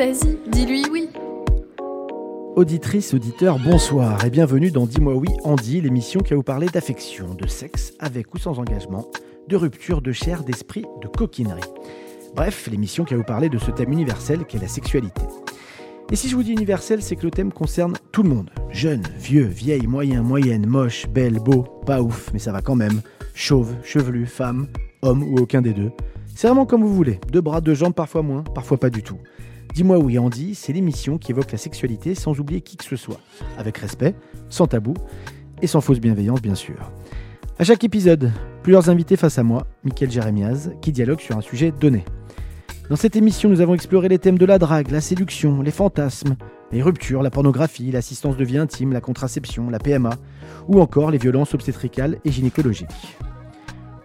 Vas-y, dis-lui oui. Auditrices, auditeurs, bonsoir et bienvenue dans Dis-moi oui, Andy, l'émission qui va vous parler d'affection, de sexe, avec ou sans engagement, de rupture, de chair, d'esprit, de coquinerie. Bref, l'émission qui va vous parler de ce thème universel qu'est la sexualité. Et si je vous dis universel, c'est que le thème concerne tout le monde. Jeune, vieux, vieille, moyen, moyenne, moche, belle, beau, pas ouf, mais ça va quand même. Chauve, chevelu, femme, homme ou aucun des deux. C'est vraiment comme vous voulez. Deux bras, deux jambes, parfois moins, parfois pas du tout. Dis-moi oui Andy, c'est l'émission qui évoque la sexualité sans oublier qui que ce soit. Avec respect, sans tabou et sans fausse bienveillance bien sûr. À chaque épisode, plusieurs invités face à moi, Mickaël Jérémiaz, qui dialogue sur un sujet donné. Dans cette émission, nous avons exploré les thèmes de la drague, la séduction, les fantasmes, les ruptures, la pornographie, l'assistance de vie intime, la contraception, la PMA, ou encore les violences obstétricales et gynécologiques.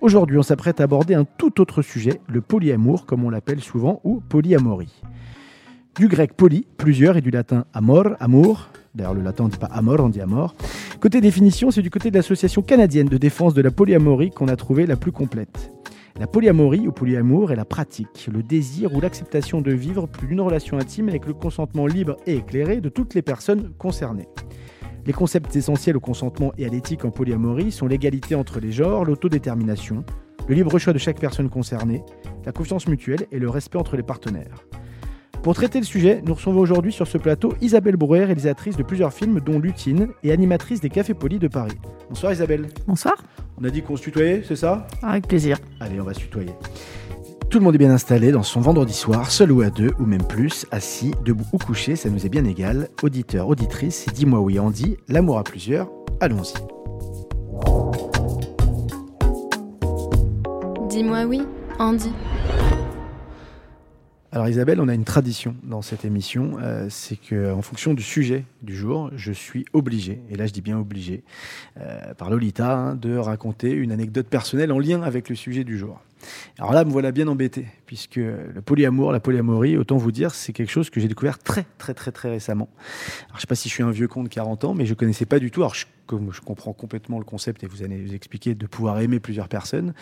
Aujourd'hui, on s'apprête à aborder un tout autre sujet, le polyamour, comme on l'appelle souvent, ou polyamorie. Du grec poly, plusieurs, et du latin amor, amour. D'ailleurs, le latin ne dit pas amor, on dit amor. Côté définition, c'est du côté de l'association canadienne de défense de la polyamorie qu'on a trouvé la plus complète. La polyamorie ou polyamour est la pratique, le désir ou l'acceptation de vivre plus d'une relation intime avec le consentement libre et éclairé de toutes les personnes concernées. Les concepts essentiels au consentement et à l'éthique en polyamorie sont l'égalité entre les genres, l'autodétermination, le libre choix de chaque personne concernée, la confiance mutuelle et le respect entre les partenaires. Pour traiter le sujet, nous recevons aujourd'hui sur ce plateau Isabelle Brouwer, réalisatrice de plusieurs films dont Lutine et animatrice des Cafés Polis de Paris. Bonsoir Isabelle. Bonsoir. On a dit qu'on se tutoyait, c'est ça? Avec plaisir. Allez, on va se tutoyer. Tout le monde est bien installé dans son vendredi soir, seul ou à deux, ou même plus, assis, debout ou couché, ça nous est bien égal. Auditeur, auditrice, dis-moi oui Andy, l'amour à plusieurs, allons-y. Dis-moi oui, Andy. Alors Isabelle, on a une tradition dans cette émission, euh, c'est que en fonction du sujet du jour, je suis obligé, et là je dis bien obligé, euh, par Lolita, hein, de raconter une anecdote personnelle en lien avec le sujet du jour. Alors là, me voilà bien embêté, puisque le polyamour, la polyamorie, autant vous dire, c'est quelque chose que j'ai découvert très, très, très, très récemment. Alors, je sais pas si je suis un vieux con de 40 ans, mais je connaissais pas du tout. Alors, je, comme je comprends complètement le concept, et vous allez vous expliquer, de pouvoir aimer plusieurs personnes,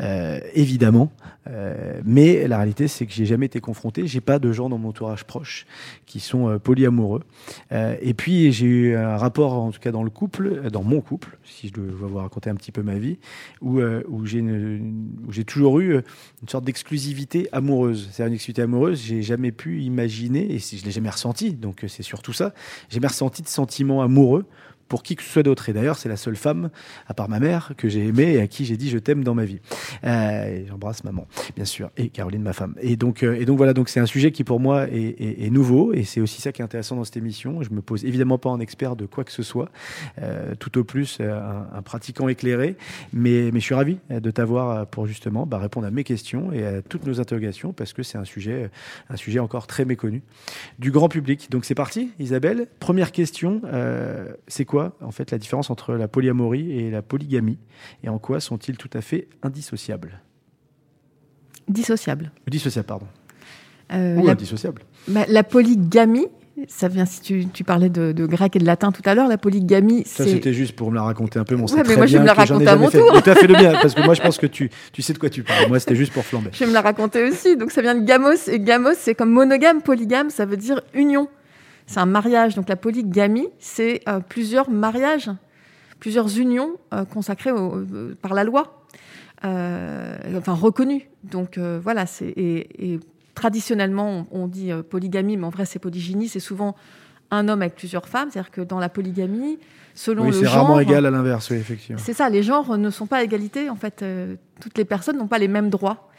euh, évidemment. Euh, mais la réalité, c'est que j'ai jamais été confronté. J'ai pas de gens dans mon entourage proche qui sont euh, polyamoureux. Et puis, j'ai eu un rapport, en tout cas dans le couple, dans mon couple, si je dois vous raconter un petit peu ma vie, où, j'ai j'ai toujours eu une sorte d'exclusivité amoureuse. C'est une exclusivité amoureuse, j'ai jamais pu imaginer, et je l'ai jamais ressenti, donc c'est surtout ça, j'ai jamais ressenti de sentiment amoureux pour qui que ce soit d'autre. Et d'ailleurs, c'est la seule femme, à part ma mère, que j'ai aimée et à qui j'ai dit je t'aime dans ma vie. Euh, J'embrasse maman, bien sûr, et Caroline, ma femme. Et donc, euh, et donc voilà, donc c'est un sujet qui pour moi est, nouveau, et c'est aussi ça qui est intéressant dans cette émission. Je me pose évidemment pas en expert de quoi que ce soit, euh, tout au plus euh, un, pratiquant éclairé, mais, mais je suis ravi de t'avoir pour justement bah, répondre à mes questions et à toutes nos interrogations, parce que c'est un sujet, un sujet encore très méconnu du grand public. Donc c'est parti, Isabelle. Première question, c'est quoi en fait la différence entre la polyamorie et la polygamie et en quoi sont-ils tout à fait indissociables? Dissociables. Dissociables, pardon. Euh, Ou la, indissociables. bah, la polygamie, ça vient si tu, tu parlais de, de, grec et de latin tout à l'heure. La polygamie, ça c'était juste pour me la raconter un peu. Mon ouais, mais moi je vais me la raconter à mon fait. tour. Tu as fait le bien parce que moi je pense que tu, tu sais de quoi tu parles. Moi c'était juste pour flamber. Je vais me la raconter aussi. Donc ça vient de gamos et gamos c'est comme monogame, polygame, ça veut dire union. C'est un mariage. Donc la polygamie, c'est euh, plusieurs mariages, plusieurs unions euh, consacrées au, euh, par la loi, enfin reconnues. Donc voilà, c'est et, et, traditionnellement on, on dit polygamie, mais en vrai c'est polygynie. C'est souvent un homme avec plusieurs femmes. C'est-à-dire que dans la polygamie, selon oui, le genre, c'est rarement égal à l'inverse, oui, effectivement. C'est ça. Les genres ne sont pas à égalité. En fait, toutes les personnes n'ont pas les mêmes droits.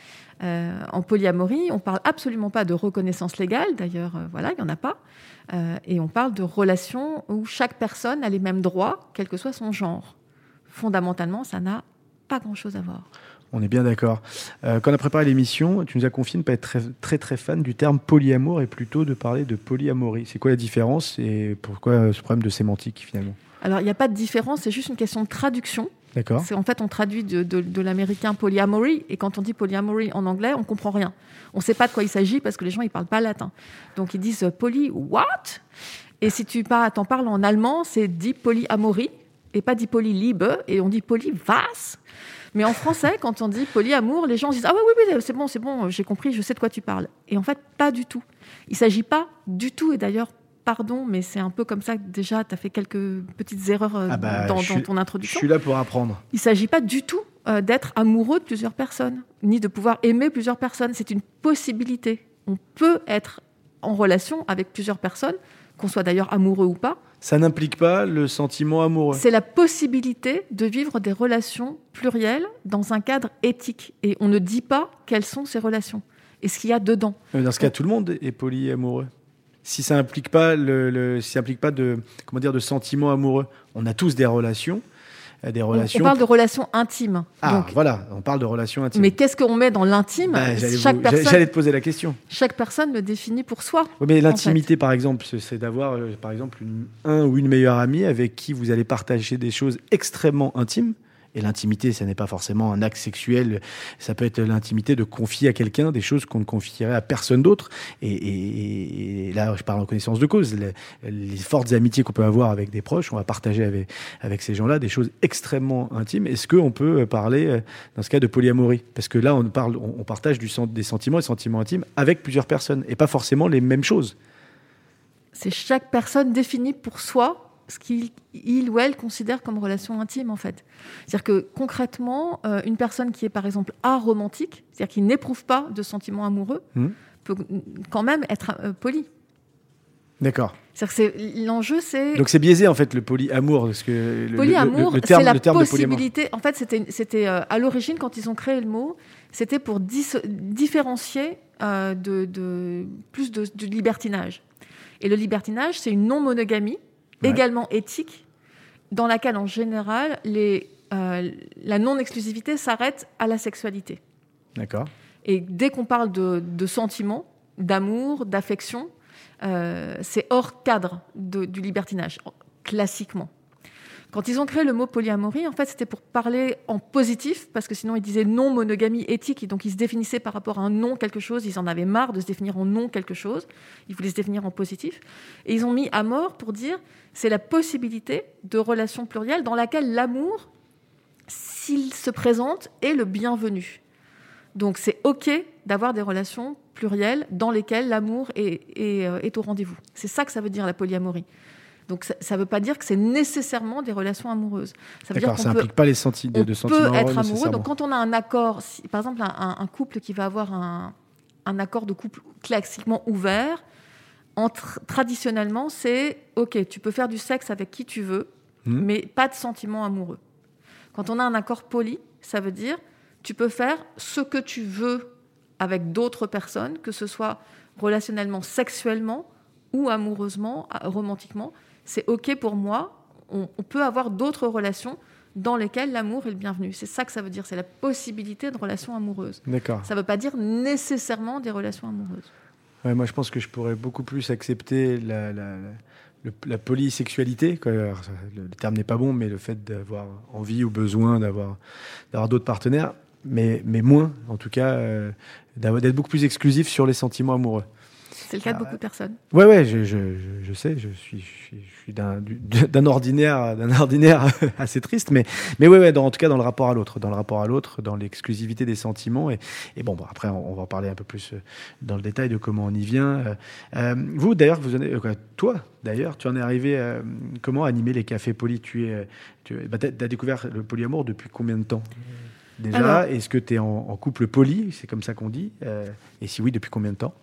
Euh, en polyamorie, on parle absolument pas de reconnaissance légale, d'ailleurs, euh, voilà, il n'y en a pas. Euh, et on parle de relations où chaque personne a les mêmes droits, quel que soit son genre. Fondamentalement, ça n'a pas grand-chose à voir. On est bien d'accord. Euh, quand on a préparé l'émission, tu nous as confié de ne pas être très, très, très fan du terme polyamour et plutôt de parler de polyamorie. C'est quoi la différence et pourquoi ce problème de sémantique finalement? Alors, il n'y a pas de différence, c'est juste une question de traduction. D'accord. En fait, on traduit de, l'américain polyamory, et quand on dit polyamory en anglais, on comprend rien. On ne sait pas de quoi il s'agit parce que les gens ils parlent pas latin. Donc ils disent euh, poly what? Et si tu t'en parles en allemand, c'est dit polyamory et pas dit polyliebe, et on dit poly was. Mais en français, quand on dit polyamour, les gens disent ah oui oui oui c'est bon c'est bon j'ai compris je sais de quoi tu parles. Et en fait pas du tout. Il s'agit pas du tout et d'ailleurs pardon mais c'est un peu comme ça que déjà tu as fait quelques petites erreurs euh, Ah bah, dans, je dans suis- ton Je introduction. suis là pour apprendre. Il ne s'agit pas du tout euh, d'être amoureux de plusieurs personnes, ni de pouvoir aimer plusieurs personnes. C'est une possibilité. On peut être en relation avec plusieurs personnes, qu'on soit d'ailleurs amoureux ou pas. Ça n'implique pas le sentiment amoureux. C'est la possibilité de vivre des relations plurielles dans un cadre éthique. Et on ne dit pas quelles sont ces relations et ce qu'il y a dedans. Mais Dans ce cas, tout le monde est polyamoureux. Si ça implique pas le, le- si ça implique pas de comment dire de sentiments amoureux, on a tous des relations, euh, des On, on relations. parle de relations intimes. Ah Donc, voilà, on parle de relations intimes. mais qu'est-ce qu'on met dans l'intime Bah, j'allais chaque, vous- personne, j'allais te poser la question. chaque personne le définit pour soi. Oui, mais l'intimité, par exemple, c'est- d'avoir, euh, par exemple, une- un ou une meilleure amie avec qui vous allez partager des choses extrêmement intimes. Et l'intimité, ça n'est pas forcément un acte sexuel. Ça peut être l'intimité de confier à quelqu'un des choses qu'on ne confierait à personne d'autre. Et, là, je parle en connaissance de cause. Les, fortes amitiés qu'on peut avoir avec des proches, on va partager avec, avec ces gens-là des choses extrêmement intimes. Est-ce qu'on peut parler, euh, dans ce cas, de polyamorie? Parce que là, on, parle, on, partage des sentiments et sentiments intimes avec plusieurs personnes et pas forcément les mêmes choses. c'est chaque personne définit pour soi ce qu'il il ou elle considère comme relation intime en fait. C'est-à-dire que concrètement, euh, une personne qui est par exemple aromantique, c'est-à-dire qui n'éprouve pas de sentiments amoureux, Mhm. peut quand même être euh, polie. D'accord. C'est-à-dire que c'est- l'enjeu, c'est Donc c'est biaisé en fait le polyamour parce que le, polyamour, le, le terme, c'est la le terme de polyamour. possibilité. En fait, c'était euh, à l'origine quand ils ont créé le mot, c'était pour différencier euh, de, de- plus de, du libertinage. Et le libertinage, c'est une non-monogamie, Ouais. également éthique, dans laquelle en général les, euh, la non-exclusivité s'arrête à la sexualité. D'accord. Et dès qu'on parle de, de sentiments, d'amour, d'affection, euh, c'est hors cadre de- du libertinage, classiquement. Quand ils ont créé le mot polyamorie, en fait, c'était pour parler en positif, parce que sinon ils disaient non monogamie éthique, et donc ils se définissaient par rapport à un non quelque chose. Ils en avaient marre de se définir en non quelque chose. Ils voulaient se définir en positif, et ils ont mis à mort pour dire c'est la possibilité de relations plurielles dans laquelle l'amour, s'il se présente, est le bienvenu. Donc c'est OK d'avoir des relations plurielles dans lesquelles l'amour est, est, euh, est au rendez-vous. C'est ça que ça veut dire la polyamorie. Donc ça ne veut pas dire que c'est nécessairement des relations amoureuses. Ça veut dire qu'on Ça peut, implique pas les senti on de sentiments peut être amoureux. Donc quand on a un accord, si- par exemple un, couple qui va avoir un, un accord de couple classiquement ouvert, entre, traditionnellement c'est OK, tu peux faire du sexe avec qui tu veux, Mhm. mais pas de sentiments amoureux. Quand on a un accord poli, ça veut dire tu peux faire ce que tu veux avec d'autres personnes, que ce soit relationnellement, sexuellement ou amoureusement, a- romantiquement. C'est OK pour moi. On, on peut avoir d'autres relations dans lesquelles l'amour est le bienvenu. C'est ça que ça veut dire. C'est la possibilité de relations amoureuses. D'accord. Ça ne veut pas dire nécessairement des relations amoureuses. Ouais, moi, je pense que je pourrais beaucoup plus accepter la, la, la, le- la polysexualité. quoi. Alors, le, le terme n'est pas bon, mais le fait d'avoir envie ou besoin d'avoir d'autres partenaires, mais, mais moins, en tout cas, euh, d'être beaucoup plus exclusif sur les sentiments amoureux. C'est le cas de Ah beaucoup de personnes. Ouais, ouais, je, je, je, sais, je suis, je suis, je suis d'un, du- d'un ordinaire, d'un ordinaire assez triste, mais, mais ouais, ouais, dans, en tout cas dans le rapport à l'autre, dans le rapport à l'autre, dans l'exclusivité des sentiments, et, et bon, bon, après on, on va en parler un peu plus euh, dans le détail de comment on y vient. Euh, euh, vous, d'ailleurs, vous en êtes- euh, quoi, toi, d'ailleurs, tu en es arrivé, euh, comment animer les cafés polis Tu es, tu bah, t'as découvert le polyamour depuis combien de temps Déjà, est-ce que tu es en, en couple poli, c'est comme ça qu'on dit, et si oui, depuis combien de temps?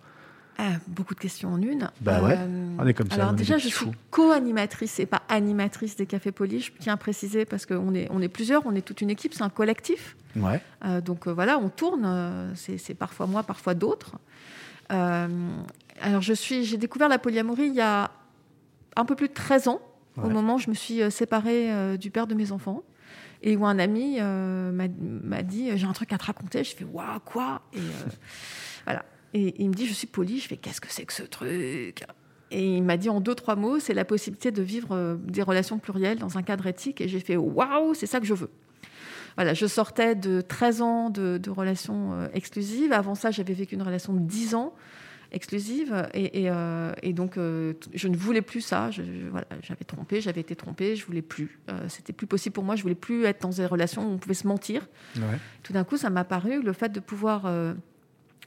Ah, beaucoup de questions en une. Bah ouais, on est comme ça, Alors déjà, je suis co-animatrice et pas animatrice des cafés polis. Je tiens à préciser parce qu'on est, on est plusieurs, on est toute une équipe, c'est un collectif. Ouais. Euh, donc euh, voilà, on tourne. euh, c'est parfois moi, parfois d'autres. Euh, alors je suis, j'ai découvert la polyamorie il y a un peu plus de 13 ans, au moment où je me suis euh, séparée euh, du père de mes enfants. et où un ami euh, m'a- m'a dit j'ai un truc à te raconter. Je fais waouh quoi? Et euh, voilà. Et il me dit je suis poli. Je fais qu'est-ce que c'est que ce truc? Et il m'a dit en deux trois mots c'est la possibilité de vivre euh, des relations plurielles dans un cadre éthique. Et j'ai fait waouh c'est ça que je veux. Voilà, je sortais de 13 ans de, de relations euh, exclusives. Avant ça, j'avais vécu une relation de 10 ans exclusive. Et, et, euh, et donc, euh, je ne voulais plus ça. Je- je- voilà, j'avais trompé, j'avais été trompée, je voulais plus. Euh, C'était plus possible pour moi. Je voulais plus être dans des relations où on pouvait se mentir. Ouais. Tout d'un coup, ça m'a paru le fait de pouvoir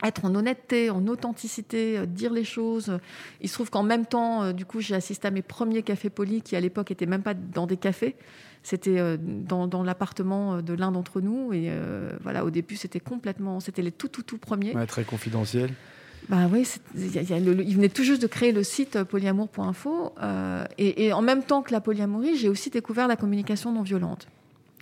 être en honnêteté, en authenticité, euh, dire les choses. Il se trouve qu'en même temps, euh, du coup, j'ai assisté à mes premiers cafés polis qui, à l'époque, n'étaient même pas dans des cafés. C'était euh, dans, dans l'appartement de l'un d'entre nous. Et voilà, au début, c'était complètement. C'était les tout, tout, tout premiers. Ouais, très confidentiel. Bah oui, il y a- il y a le- le- il venait tout juste de créer le site polyamour.info. et, et en même temps que la polyamorie, j'ai aussi découvert la communication non violente.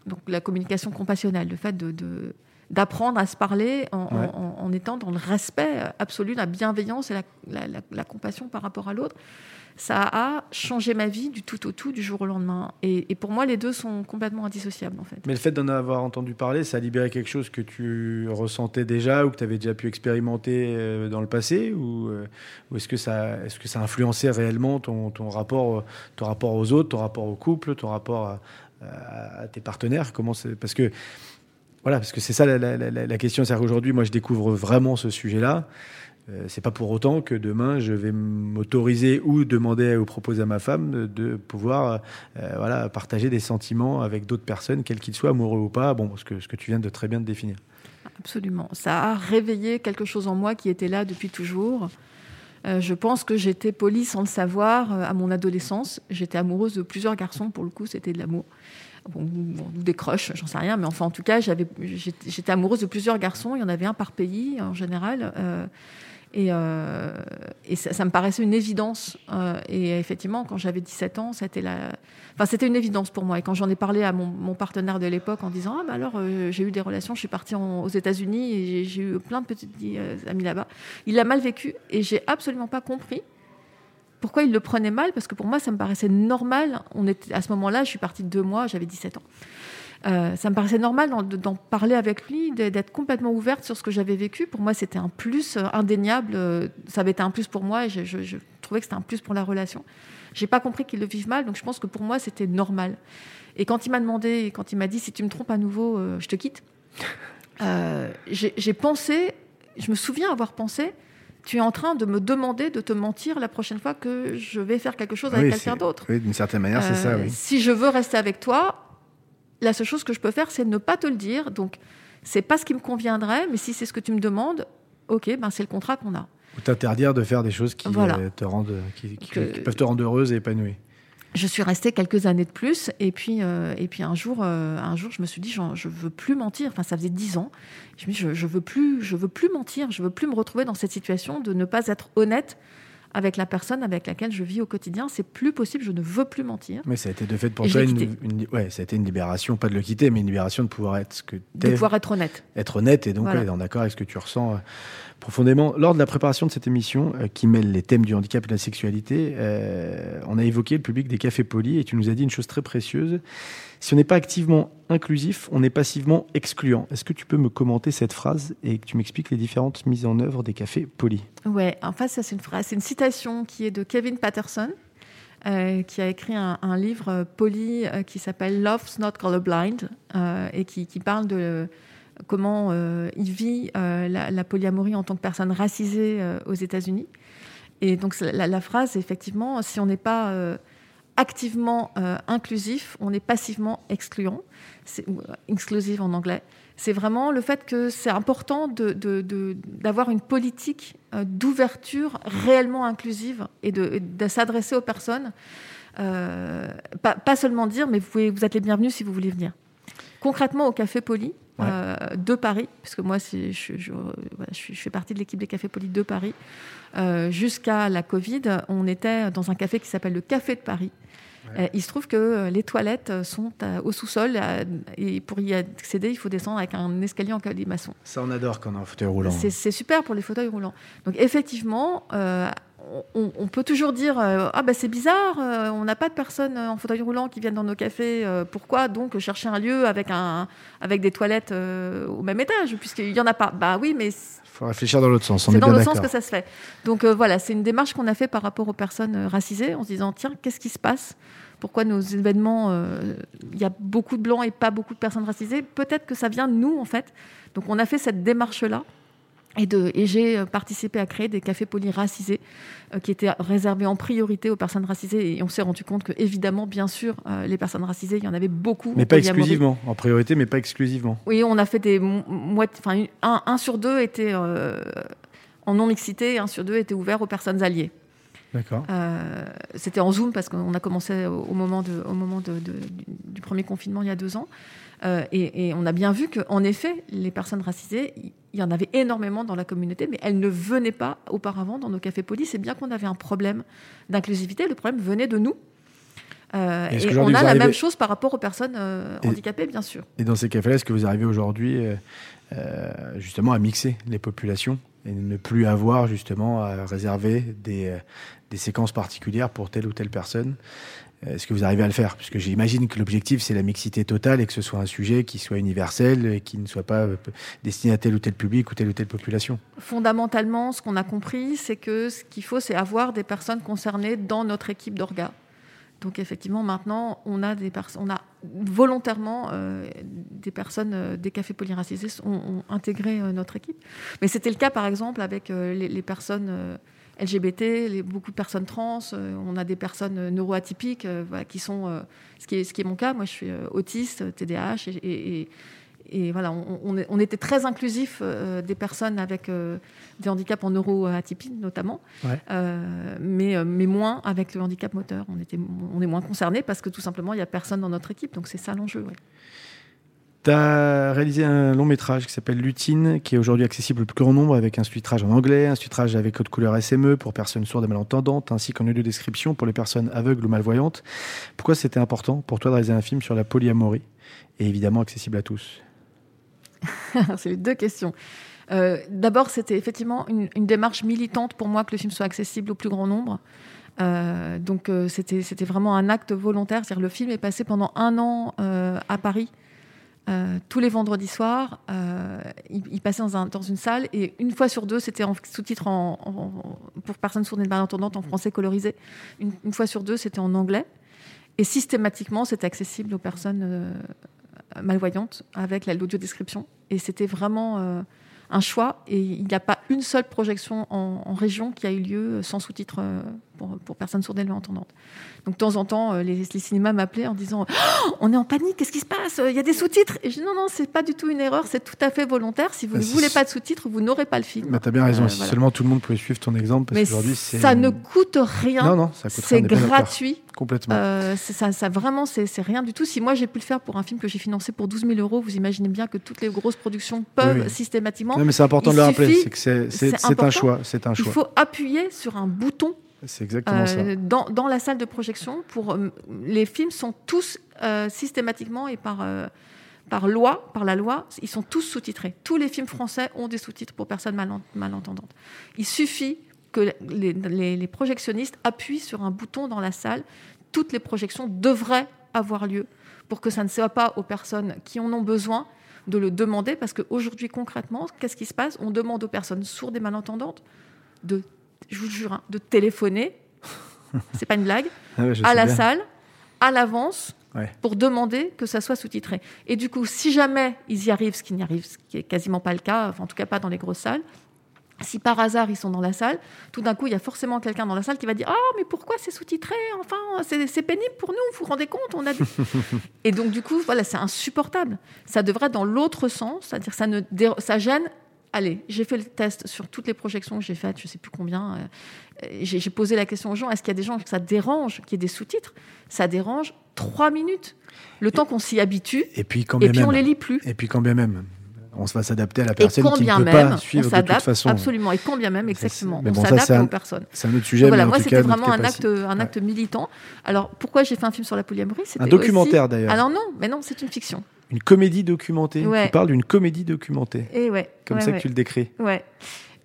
Donc la communication compassionnelle, le fait de, de- d'apprendre à se parler en, en- Ouais. en- en étant dans le respect absolu, la bienveillance et la, la- la- la compassion par rapport à l'autre. Ça a changé ma vie du tout au tout, du jour au lendemain. Et, et pour moi, les deux sont complètement indissociables, en fait. Mais le fait d'en avoir entendu parler, ça a libéré quelque chose que tu ressentais déjà ou que tu avais déjà pu expérimenter euh, dans le passé Ou, euh, ou est-ce que, ça, est que ça influençait réellement ton, ton, rapport, euh, ton rapport aux autres, ton rapport au couple, ton rapport à, tes partenaires? Comment Parce que voilà, parce que c'est ça la, question. C'est-à-dire qu'aujourd'hui, moi, je découvre vraiment ce sujet-là. Euh, c'est pas pour autant que demain je vais m'autoriser ou demander ou proposer à ma femme de, pouvoir euh, voilà, partager des sentiments avec d'autres personnes, quels qu'ils soient, amoureux ou pas. Bon, ce que, ce que tu viens de très bien définir. Absolument. Ça a réveillé quelque chose en moi qui était là depuis toujours. Euh, je pense que j'étais polie sans le savoir euh, à mon adolescence. J'étais amoureuse de plusieurs garçons, pour le coup, c'était de l'amour. Bon, bon, des crushs, j'en sais rien, mais enfin, en tout cas, j'étais, amoureuse de plusieurs garçons. Il y en avait un par pays, en général. Euh, et, euh, ça, me paraissait une évidence. Euh, et effectivement, quand j'avais 17 ans, c'était la... enfin, c'était une évidence pour moi. Et quand j'en ai parlé à mon, partenaire de l'époque en disant Ah, bah alors, j'ai eu des relations, je suis partie aux États-Unis et j'ai- eu plein de petites euh, amis là-bas, il l'a mal vécu et j'ai absolument pas compris pourquoi il le prenait mal, parce que pour moi, ça me paraissait normal. On était, à ce moment-là, je suis partie de deux mois, j'avais 17 ans. Euh, ça me paraissait normal d'en, parler avec lui, d'être complètement ouverte sur ce que j'avais vécu. Pour moi, c'était un plus euh, indéniable. euh, Ça avait été un plus pour moi et je, trouvais que c'était un plus pour la relation. J'ai pas compris qu'il le vive mal, donc je pense que pour moi, c'était normal. Et quand il m'a demandé, quand il m'a dit si tu me trompes à nouveau, je te quitte, j'ai pensé, je me souviens avoir pensé, tu es en train de me demander de te mentir la prochaine fois que je vais faire quelque chose avec Oui, quelqu'un d'autre. Oui, d'une certaine manière, c'est ça, Euh, oui. Si je veux rester avec toi, la seule chose que je peux faire, c'est ne pas te le dire. Donc, c'est pas ce qui me conviendrait, mais si c'est ce que tu me demandes, ok, ben c'est le contrat qu'on a. Ou t'interdire de faire des choses qui, Voilà. euh, te rendent, qui, qui- Que- qui peuvent te rendre heureuse et épanouie. Je suis restée quelques années de plus, et puis, euh, et puis un jour, euh, un jour, je me suis dit, j'en- je veux plus mentir. Enfin, ça faisait dix ans. Je me je, je veux plus, je veux plus mentir. Je veux plus me retrouver dans cette situation de ne pas être honnête avec la personne avec laquelle je vis au quotidien. C'est plus possible. Je ne veux plus mentir. Mais ça a été de fait pour toi une, ouais, ça a été une libération, pas de le quitter, mais une libération de pouvoir être ce que De pouvoir être honnête. être honnête et donc Voilà. ouais, en accord avec ce que tu ressens euh, profondément. Lors de la préparation de cette émission euh, qui mêle les thèmes du handicap et de la sexualité, euh, on a évoqué le public des cafés polis et tu nous as dit une chose très précieuse. Si on n'est pas activement inclusif, on est passivement excluant. Est-ce que tu peux me commenter cette phrase et que tu m'expliques les différentes mises en œuvre des cafés polis? Ouais, en fait, c'est une phrase, c'est une citation qui est de Kevin Patterson, euh, qui a écrit un, livre poli euh, qui s'appelle Love's Not Colorblind euh, et qui, qui parle de comment il vit la, la polyamorie en tant que personne racisée aux États-Unis. Et donc la, phrase, effectivement, si on n'est pas activement euh, inclusif, on est passivement excluant, c'est ou, euh, exclusive en anglais. C'est vraiment le fait que c'est important d'avoir une politique euh, d'ouverture réellement inclusive et de, s'adresser aux personnes. Pas, seulement dire, mais vous êtes les bienvenus si vous voulez venir. Concrètement, au Café Poli Ouais. euh, de Paris, puisque moi, c'est- je, je- voilà, fais partie de l'équipe des Cafés Polis de Paris, euh, jusqu'à la Covid, on était dans un café qui s'appelle le Café de Paris. Euh, il se trouve que les toilettes sont au sous-sol et pour y accéder, il faut descendre avec un escalier en colimaçon. Ça, on adore quand on est en fauteuil roulant. C'est super pour les fauteuils roulants. Donc effectivement, on, on peut toujours dire euh, ah ben c'est bizarre, euh, on n'a pas de personnes en fauteuil roulant qui viennent dans nos cafés. euh, pourquoi donc chercher un lieu avec un avec des toilettes au même étage puisqu'il y en a pas Bah oui, mais Il faut réfléchir dans l'autre sens. C'est est dans le sens que ça se fait. Donc euh, voilà, c'est une démarche qu'on a fait par rapport aux personnes racisées en se disant tiens, qu'est-ce qui se passe? Pourquoi nos événements, euh, il y a beaucoup de blancs et pas beaucoup de personnes racisées? Peut-être que ça vient de nous en fait. Donc on a fait cette démarche-là. Et, j'ai euh, participé à créer des cafés polyracisés euh, qui étaient réservés en priorité aux personnes racisées. Et on s'est rendu compte que, évidemment, bien sûr, euh, les personnes racisées, il y en avait beaucoup. Mais pas exclusivement. En priorité, mais pas exclusivement. Oui, on a fait des enfin un, un sur deux était euh, en non mixité, et un sur deux était ouvert aux personnes alliées. D'accord. C'était en Zoom parce qu'on a commencé au, au moment, de, au moment de- de- du, du premier confinement il y a deux ans. Euh, et, et on a bien vu qu'en effet, les personnes racisées, il y en avait énormément dans la communauté, mais elles ne venaient pas auparavant dans nos cafés polis. C'est bien qu'on avait un problème d'inclusivité, le problème venait de nous. Euh, et on a la arrivez- même chose par rapport aux personnes euh, Et- handicapées, bien sûr. Et dans ces cafés-là, est-ce que vous arrivez aujourd'hui justement à mixer les populations et ne plus avoir justement à réserver des, des séquences particulières pour telle ou telle personne? Est-ce que vous arrivez à le faire? Puisque j'imagine que l'objectif, c'est la mixité totale et que ce soit un sujet qui soit universel et qui ne soit pas euh, destiné à tel ou tel public ou telle ou telle population. Fondamentalement, ce qu'on a compris, c'est que ce qu'il faut, c'est avoir des personnes concernées dans notre équipe d'orga. Donc effectivement, maintenant, on a des on a volontairement euh, des personnes euh, des cafés polyracisés ont, ont intégré euh, notre équipe. Mais c'était le cas, par exemple, avec euh, les, personnes euh, LGBT, les, beaucoup de personnes trans. euh, on a des personnes euh, neuroatypiques euh, voilà, qui sont, ce, qui est, ce qui est mon cas. Moi, je suis autiste, TDAH, et, et- et- et voilà, on, était très inclusif euh, des personnes avec euh, des handicaps en neuroatypie notamment, Ouais. Euh, mais, mais moins avec le handicap moteur. On, était, on est moins concernés parce que tout simplement, il n'y a personne dans notre équipe. Donc c'est ça l'enjeu. ouais. Tu as réalisé un long métrage qui s'appelle Lutine, qui est aujourd'hui accessible au plus grand nombre avec un sous-titrage en anglais, un sous-titrage avec code couleur SME pour personnes sourdes et malentendantes, ainsi qu'en audio description pour les personnes aveugles ou malvoyantes. Pourquoi c'était important pour toi de réaliser un film sur la polyamorie et évidemment accessible à tous? C'est deux questions. Euh, D'abord, c'était effectivement une, démarche militante pour moi que le film soit accessible au plus grand nombre. Euh, donc, euh, c'était vraiment un acte volontaire. C'est-à-dire, le film est passé pendant un an à Paris. Euh, tous les vendredis soirs, euh, il, passait dans, un- une salle et une fois sur deux, c'était en sous-titres pour personnes sourdes et malentendantes en français colorisé. Une, fois sur deux, c'était en anglais. Et systématiquement, c'était accessible aux personnes euh, malvoyantes avec la- l'audio-description. Et c'était vraiment euh, un choix. Et il n'y a pas une seule projection en, en région qui a eu lieu sans sous-titres euh, pour, pour personnes sourdes et malentendantes. Donc de temps en temps, euh, les, les cinémas m'appelaient en disant Oh, On est en panique, qu'est-ce qui se passe? Il y a des sous-titres Et je dis Non, non, c'est pas du tout une erreur, c'est tout à fait volontaire. Si vous Ah, ne voulez pas de sous-titres, vous n'aurez pas le film. bah, Tu as bien raison, Euh, si voilà. seulement tout le monde pouvait suivre ton exemple, parce qu'aujourd'hui c'est... ça ne coûte rien. Non, non, ça coûte rien, c'est gratuit. Complètement. Euh, c'est- ça, ça vraiment, c'est rien du tout. Si moi j'ai pu le faire pour un film que j'ai financé pour 12 000 euros, vous imaginez bien que toutes les grosses productions peuvent Oui, systématiquement. non, mais c'est important il de le rappeler, suffit- c'est un choix. C'est un Il choix. faut appuyer sur un bouton C'est exactement ça. euh, dans, dans la salle de projection. Pour euh, les films sont tous euh, systématiquement et par par loi, par la loi, ils sont tous sous-titrés. Tous les films français ont des sous-titres pour personnes malen- malentendantes. Il suffit que les, les- les projectionnistes appuient sur un bouton dans la salle. Toutes les projections devraient avoir lieu pour que ça ne soit pas aux personnes qui en ont besoin de le demander, parce qu'aujourd'hui, concrètement, qu'est-ce qui se passe? On demande aux personnes sourdes et malentendantes de, je vous jure, hein, de téléphoner, c'est pas une blague, Ah ouais, à la bien. salle, à l'avance, Ouais. pour demander que ça soit sous-titré. Et du coup, si jamais ils y arrivent, ce qui n'y arrive, ce qui est quasiment pas le cas, enfin, en tout cas pas dans les grosses salles, si par hasard ils sont dans la salle, tout d'un coup il y a forcément quelqu'un dans la salle qui va dire ah mais pourquoi c'est sous-titré? Enfin c'est pénible pour nous, vous vous rendez compte On a du- et donc du coup voilà c'est insupportable. Ça devrait être dans l'autre sens, c'est-à-dire ça ne ça gêne. Allez, j'ai fait le test sur toutes les projections que j'ai faites, je sais plus combien. euh, j'ai posé la question aux gens est-ce qu'il y a des gens que ça dérange qu'il y ait des sous-titres? Ça dérange trois minutes, le temps qu'on s'y habitue, Et puis quand et bien puis on même. les lit plus. Et puis quand bien même. On va s'adapter à la personne qui ne peut même, pas on suivre de toute façon. absolument. Et quand bien même, exactement, mais on bon, s'adapte aux personnes. C'est un autre sujet. Donc voilà, mais en moi c'était vraiment un acte, capacité- un acte militant. Alors pourquoi j'ai fait un film sur la polyamorie Un documentaire aussi- d'ailleurs. Alors non, mais non, c'est une fiction. Une comédie documentée? Ouais. Tu parles d'une comédie documentée. Et ouais. Comme ouais, ça que tu le décris. Ouais.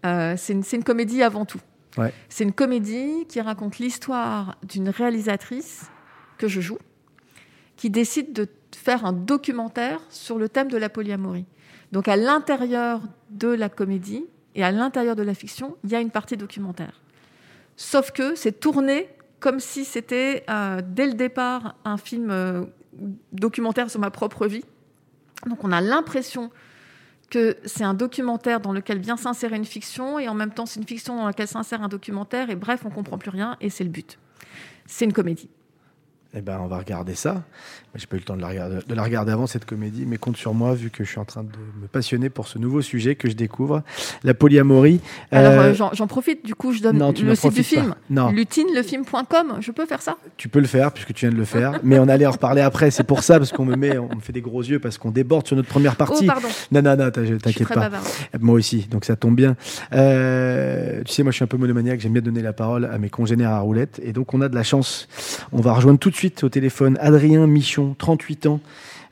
Euh, c'est une, c'est une comédie avant tout. Ouais. C'est une comédie qui raconte l'histoire d'une réalisatrice que je joue, qui décide de faire un documentaire sur le thème de la polyamorie. Donc à l'intérieur de la comédie et à l'intérieur de la fiction, il y a une partie documentaire. Sauf que c'est tourné comme si c'était euh, dès le départ un film euh, documentaire sur ma propre vie. Donc on a l'impression que c'est un documentaire dans lequel vient s'insérer une fiction et en même temps c'est une fiction dans laquelle s'insère un documentaire et bref on comprend plus rien et c'est le but. C'est une comédie. Eh ben, on va regarder ça. J'ai pas eu le temps de la, regarder, de la regarder avant cette comédie, mais compte sur moi vu que je suis en train de me passionner pour ce nouveau sujet que je découvre, la polyamorie. Alors Euh, euh, j'en profite, du coup je donne non, tu le site du film, Non. lutinelefilm.com, je peux faire ça? Tu peux le faire puisque tu viens de le faire, mais on allait en reparler après. C'est pour ça parce qu'on me met, on me fait des gros yeux parce qu'on déborde sur notre première Oh partie. pardon, non, non, non, t'inquiète pas. Moi aussi, donc ça tombe bien. Euh, tu sais, moi je suis un peu monomaniaque, j'aime bien donner la parole à mes congénères à roulette, et donc on a de la chance. On va rejoindre tout de suite au téléphone Adrien Michon, 38 ans,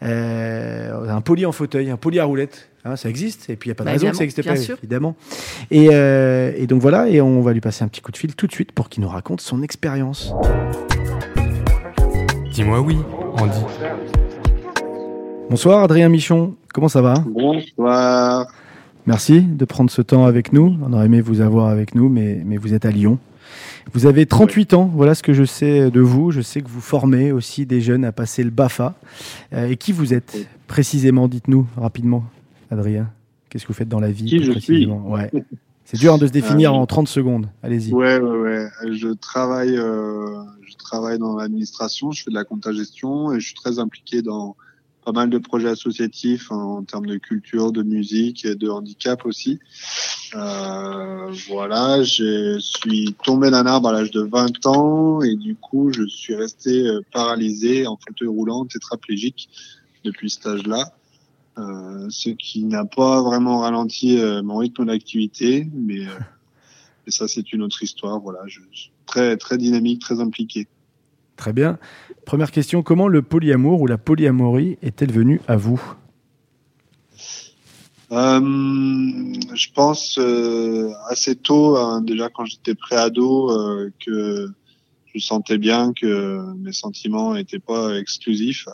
euh, un poli en fauteuil, un poli à roulette. Hein, ça existe, et puis il n'y a pas de Bah, raison que ça n'existe pas, sûr. évidemment. Et, euh, et donc voilà, et on va lui passer un petit coup de fil tout de suite pour qu'il nous raconte son expérience. Dis-moi oui, Andy. Bonsoir Adrien Michon, comment ça va? Bonsoir. Merci de prendre ce temps avec nous. On aurait aimé vous avoir avec nous, mais, mais vous êtes à Lyon. Vous avez 38 ans, voilà ce que je sais de vous. Je sais que vous formez aussi des jeunes à passer le BAFA. Euh, et qui vous êtes précisément Dites-nous rapidement, Adrien? Qu'est-ce que vous faites dans la vie Qui je Ouais. C'est dur hein, de se définir Euh, en 30 secondes. Allez-y. Ouais, ouais, ouais. Je travaille, euh, je travaille dans l'administration, je fais de la compta gestion et je suis très impliqué dans pas mal de projets associatifs en, termes de culture, de musique et de handicap aussi. Euh, voilà, je suis tombé d'un arbre à l'âge de 20 ans et du coup, je suis resté euh, paralysé en fauteuil roulant, tétraplégique depuis cet âge-là. Euh, ce qui n'a pas vraiment ralenti euh, mon rythme d'activité, mais euh, et ça c'est une autre histoire. Voilà, je suis très très dynamique, très impliqué. Très bien. Première question comment le polyamour ou la polyamorie est-elle venue à vous? Euh, je pense euh, assez tôt, hein, déjà quand j'étais préado, euh, que je sentais bien que mes sentiments n'étaient pas exclusifs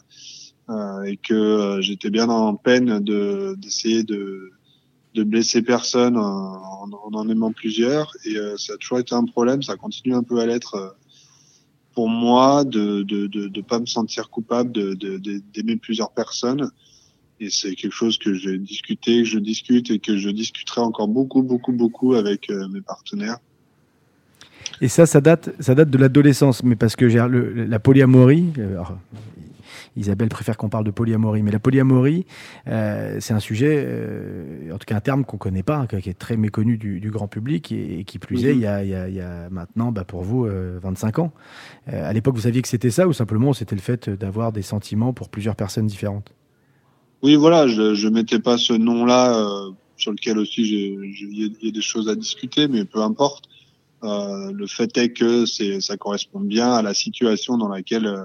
et que j'étais bien en peine de d'essayer de de blesser personne en, en en aimant plusieurs et ça a toujours été un problème, ça continue un peu à l'être pour moi de de de, pas me sentir coupable d'aimer plusieurs personnes et c'est quelque chose que j'ai discuté, que je discute et que je discuterai encore beaucoup, beaucoup, beaucoup avec euh, mes partenaires. Et ça, ça date, ça date de l'adolescence, mais parce que le- la polyamorie. euh, Isabelle préfère qu'on parle de polyamorie, mais la polyamorie, euh, c'est un sujet, euh, en tout cas un terme qu'on connaît pas, qui est très méconnu du, du grand public, et, et qui plus est, il y, a, il y a- il y a maintenant, bah, pour vous, euh, 25 ans. Euh, à l'époque, vous saviez que c'était ça, ou simplement c'était le fait d'avoir des sentiments pour plusieurs personnes différentes? Oui, voilà, je je mettais pas ce nom-là sur lequel aussi il y, a- il y a des choses à discuter, mais peu importe. Euh, le fait est que c'est ça correspond bien à la situation dans laquelle euh,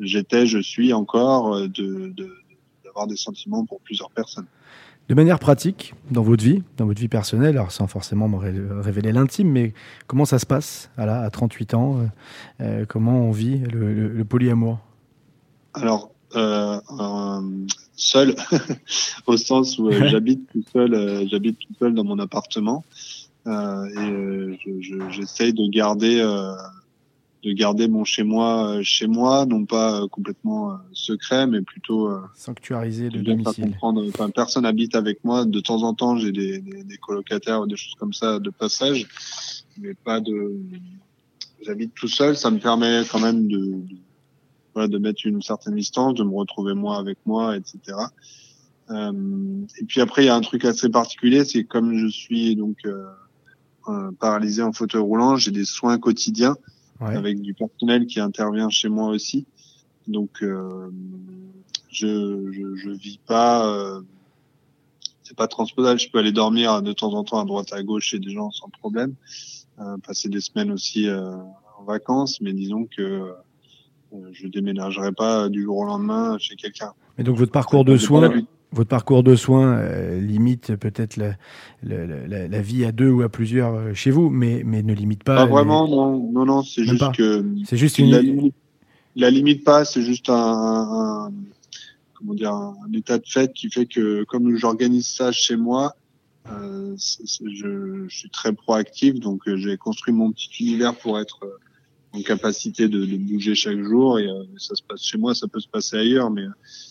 j'étais, je suis encore, euh, de de- d'avoir des sentiments pour plusieurs personnes. De manière pratique, dans votre vie, dans votre vie personnelle, alors sans forcément me ré- révéler l'intime, mais comment ça se passe voilà, à 38 ans euh, euh, Comment on vit le, le- le polyamour? Alors, euh, euh, seul, au sens où j'habite tout seul, j'habite tout seul dans mon appartement, et je- je- j'essaye de garder, de garder mon chez moi, euh, chez moi, non pas euh, complètement euh, secret, mais plutôt euh, Sanctuarisé de domicile. comprendre. Enfin, personne habite avec moi. De temps en temps, j'ai des, des, des colocataires ou des choses comme ça de passage, mais pas de. J'habite tout seul. Ça me permet quand même de, de, voilà, de mettre une certaine distance, de me retrouver moi avec moi, etc. Euh, et puis après, il y a un truc assez particulier, c'est comme je suis donc euh, euh, paralysé en fauteuil roulant, j'ai des soins quotidiens Ouais. avec du personnel qui intervient chez moi aussi. Donc, euh, je, je, je vis pas, euh, c'est pas transposable. Je peux aller dormir de temps en temps à droite à gauche chez des gens sans problème, euh, passer des semaines aussi euh, en vacances, mais disons que euh, je déménagerai pas du jour au lendemain chez quelqu'un. Et donc votre parcours de soins. Votre parcours de soins euh, limite peut-être la, la, la, la, vie à deux ou à plusieurs euh, chez vous, mais, mais ne limite pas. Pas vraiment, non, non, non, c'est juste pas. que. C'est juste une. La limite, la limite pas, c'est juste un, un, comment dire, un état de fait qui fait que comme j'organise ça chez moi, euh, je, je suis très proactif, donc j'ai construit mon petit univers pour être en capacité de, de bouger chaque jour et euh, ça se passe chez moi, ça peut se passer ailleurs, mais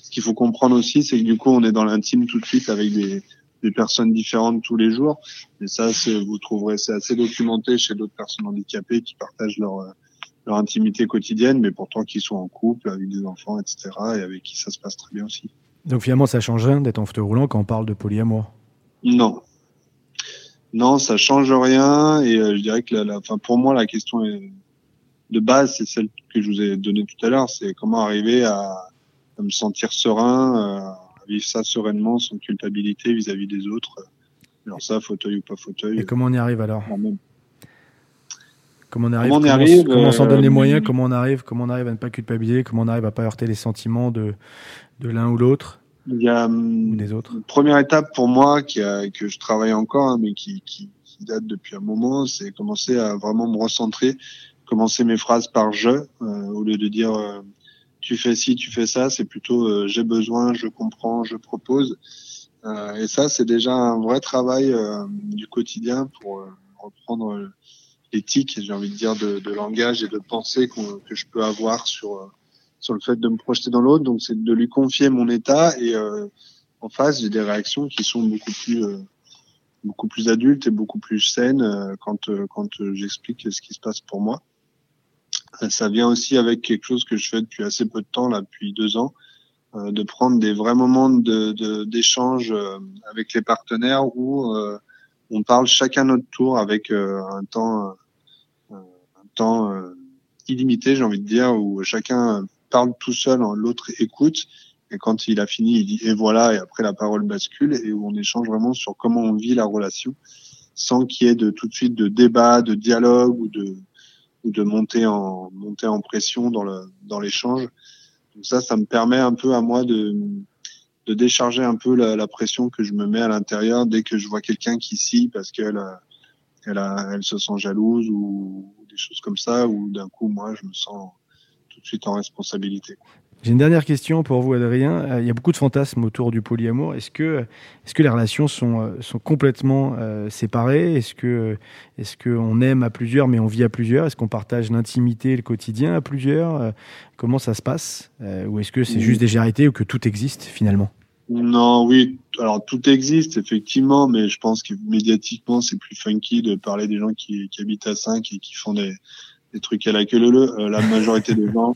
ce qu'il faut comprendre aussi, c'est que du coup on est dans l'intime tout de suite avec des, des personnes différentes tous les jours, et ça vous trouverez c'est assez documenté chez d'autres personnes handicapées qui partagent leur leur intimité quotidienne, mais pourtant qui sont en couple avec des enfants, etc., et avec qui ça se passe très bien aussi. Donc finalement, ça change rien d'être en fauteuil roulant quand on parle de polyamour? Non. Non, ça change rien et euh, je dirais que la, la, enfin, pour moi la question est de base, c'est celle que je vous ai donnée tout à l'heure, c'est comment arriver à, à me sentir serein, euh, à vivre ça sereinement, sans culpabilité vis-à-vis des autres. Alors ça, fauteuil ou pas fauteuil. Et comment on y arrive alors. Comment on arrive Comment on arrive, comment on s'en donne les euh, moyens Comment on arrive Comment on arrive à ne pas culpabiliser Comment on arrive à pas heurter les sentiments de de l'un ou l'autre Il y a hum, des autres Une première étape pour moi, qui a, que je travaille encore, hein, mais qui, qui, qui date depuis un moment, c'est commencer à vraiment me recentrer, commencer mes phrases par je, euh, au lieu de dire euh, tu fais ci, tu fais ça, c'est plutôt euh, j'ai besoin, je comprends, je propose. Euh, et ça, c'est déjà un vrai travail euh, du quotidien pour euh, reprendre euh, l'éthique, j'ai envie de dire, de, de langage et de pensée qu'on- que je peux avoir sur euh, sur le fait de me projeter dans l'autre. Donc, c'est de lui confier mon état et en face, j'ai des réactions qui sont beaucoup plus beaucoup plus adultes et beaucoup plus saines quand quand j'explique ce qui se passe pour moi. Euh, Ça vient aussi avec quelque chose que je fais depuis assez peu de temps là, depuis deux ans, euh, de prendre des vrais moments de de- d'échange euh, avec les partenaires où euh, on parle chacun notre tour avec euh, un temps euh, un temps euh, illimité, j'ai envie de dire, où chacun parle tout seul, hein, l'autre écoute, et quand il a fini, il dit et voilà, et après la parole bascule, et où on échange vraiment sur comment on vit la relation, sans qu'il y ait de tout de suite de débat, de dialogue ou de ou de monter en monter en pression dans le dans l'échange. Donc ça, ça me permet un peu à moi de de décharger un peu la, la pression que je me mets à l'intérieur dès que je vois quelqu'un qui scie parce qu'elle elle, a, elle se sent jalouse ou, ou des choses comme ça, ou d'un coup, moi, je me sens tout de suite en responsabilité. J'ai une dernière question pour vous, Adrien. Euh, Il y a beaucoup de fantasmes autour du polyamour. Est-ce que, est-ce que les relations sont, euh, sont complètement euh, séparées? Est-ce que, est-ce qu'on aime à plusieurs, mais on vit à plusieurs? Est-ce qu'on partage l'intimité et le quotidien à plusieurs? Comment ça se passe? Ou est-ce que c'est juste des générités ou que tout existe finalement? Non, oui, alors tout existe effectivement, mais je pense que médiatiquement c'est plus funky de parler des gens qui, qui habitent à 5 et qui font des, des trucs à la queue leu. Euh, La majorité des gens,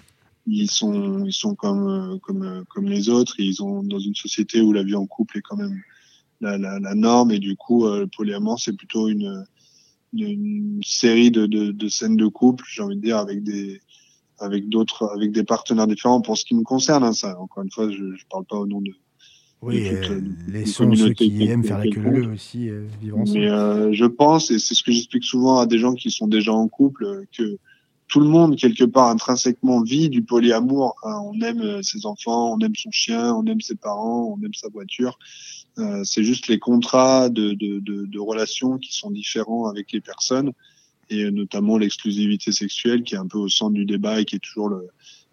ils sont ils sont comme euh, comme euh, comme les autres. Ils ont dans une société où la vie en couple est quand même la, la, la norme et du coup euh, le polyamour c'est plutôt une, une série de, de, de scènes de couple, j'ai envie de dire avec des avec d'autres avec des partenaires différents pour ce qui me concerne. Hein, ça, encore une fois, je, je parle pas au nom de Oui, toute, euh, euh, les une sons ceux qui aiment faire la queue leu aussi euh, vivre ensemble. Mais euh, je pense, et c'est ce que j'explique souvent à des gens qui sont déjà en couple, que tout le monde, quelque part, intrinsèquement, vit du polyamour. Hein, on aime euh, ses enfants, on aime son chien, on aime ses parents, on aime sa voiture. Euh, c'est juste les contrats de, de, de, de relations qui sont différents avec les personnes, et notamment l'exclusivité sexuelle qui est un peu au centre du débat et qui est toujours le,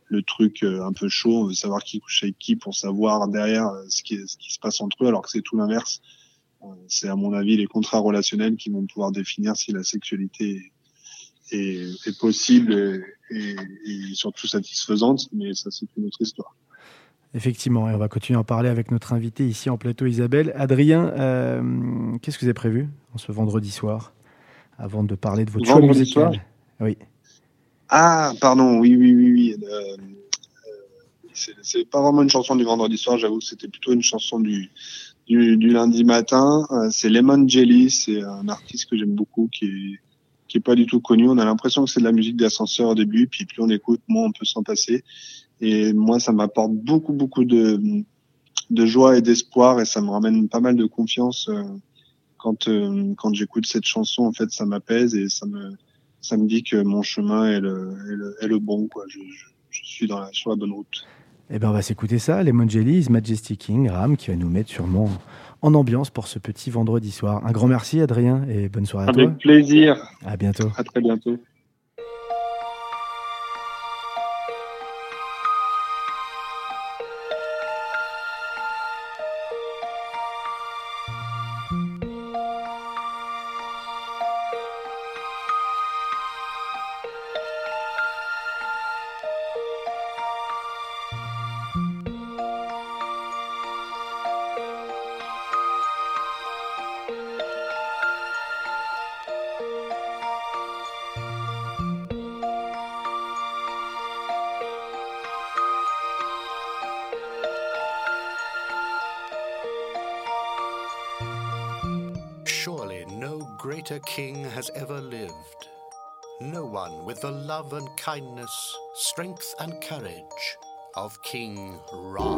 le truc euh, un peu chaud. On veut savoir qui couche avec qui pour savoir derrière euh, ce qui, ce qui se passe entre eux, alors que c'est tout l'inverse. C'est à mon avis les contrats relationnels qui vont pouvoir définir si la sexualité est, possible et, surtout satisfaisante, mais ça c'est une autre histoire. Effectivement, et on va continuer à en parler avec notre invité ici en plateau, Isabelle. Adrien, euh, qu'est-ce que vous avez prévu en ce vendredi soir avant de parler de votre choix Vendredi musical? soir? Oui. Ah, pardon, oui, oui, oui, oui. Euh, euh, c'est pas vraiment une chanson du vendredi soir, j'avoue c'était plutôt une chanson du, du, du lundi matin. Euh, c'est Lemon Jelly, c'est un artiste que j'aime beaucoup qui est, qui est pas du tout connu. On a l'impression que c'est de la musique d'ascenseur au début, puis plus on écoute, moins on peut s'en passer. Et moi, ça m'apporte beaucoup, beaucoup de, de joie et d'espoir, et ça me ramène pas mal de confiance euh, quand, euh, quand j'écoute cette chanson. En fait, ça m'apaise et ça me, ça me dit que mon chemin est le, est le, bon. Quoi. Je, suis dans la, sur la bonne route. Eh bien, on va s'écouter ça, Lemon Jelly, Majestic King, Ram, qui va nous mettre sûrement en ambiance pour ce petit vendredi soir. Un grand merci, Adrien, et bonne soirée à toi. Avec plaisir. À bientôt. À très bientôt. Kindness, strength and courage of King Ra.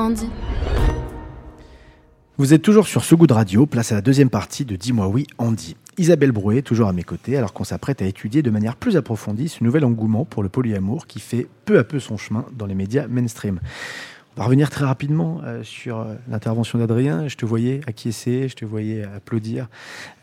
Andy. Vous êtes toujours sur ce goût de radio, place à la deuxième partie de Dis-moi oui, Andy. Isabelle Brouet, toujours à mes côtés, alors qu'on s'apprête à étudier de manière plus approfondie ce nouvel engouement pour le polyamour qui fait peu à peu son chemin dans les médias mainstream. On va revenir très rapidement euh, sur euh, l'intervention d'Adrien. Je te voyais acquiescer, je te voyais applaudir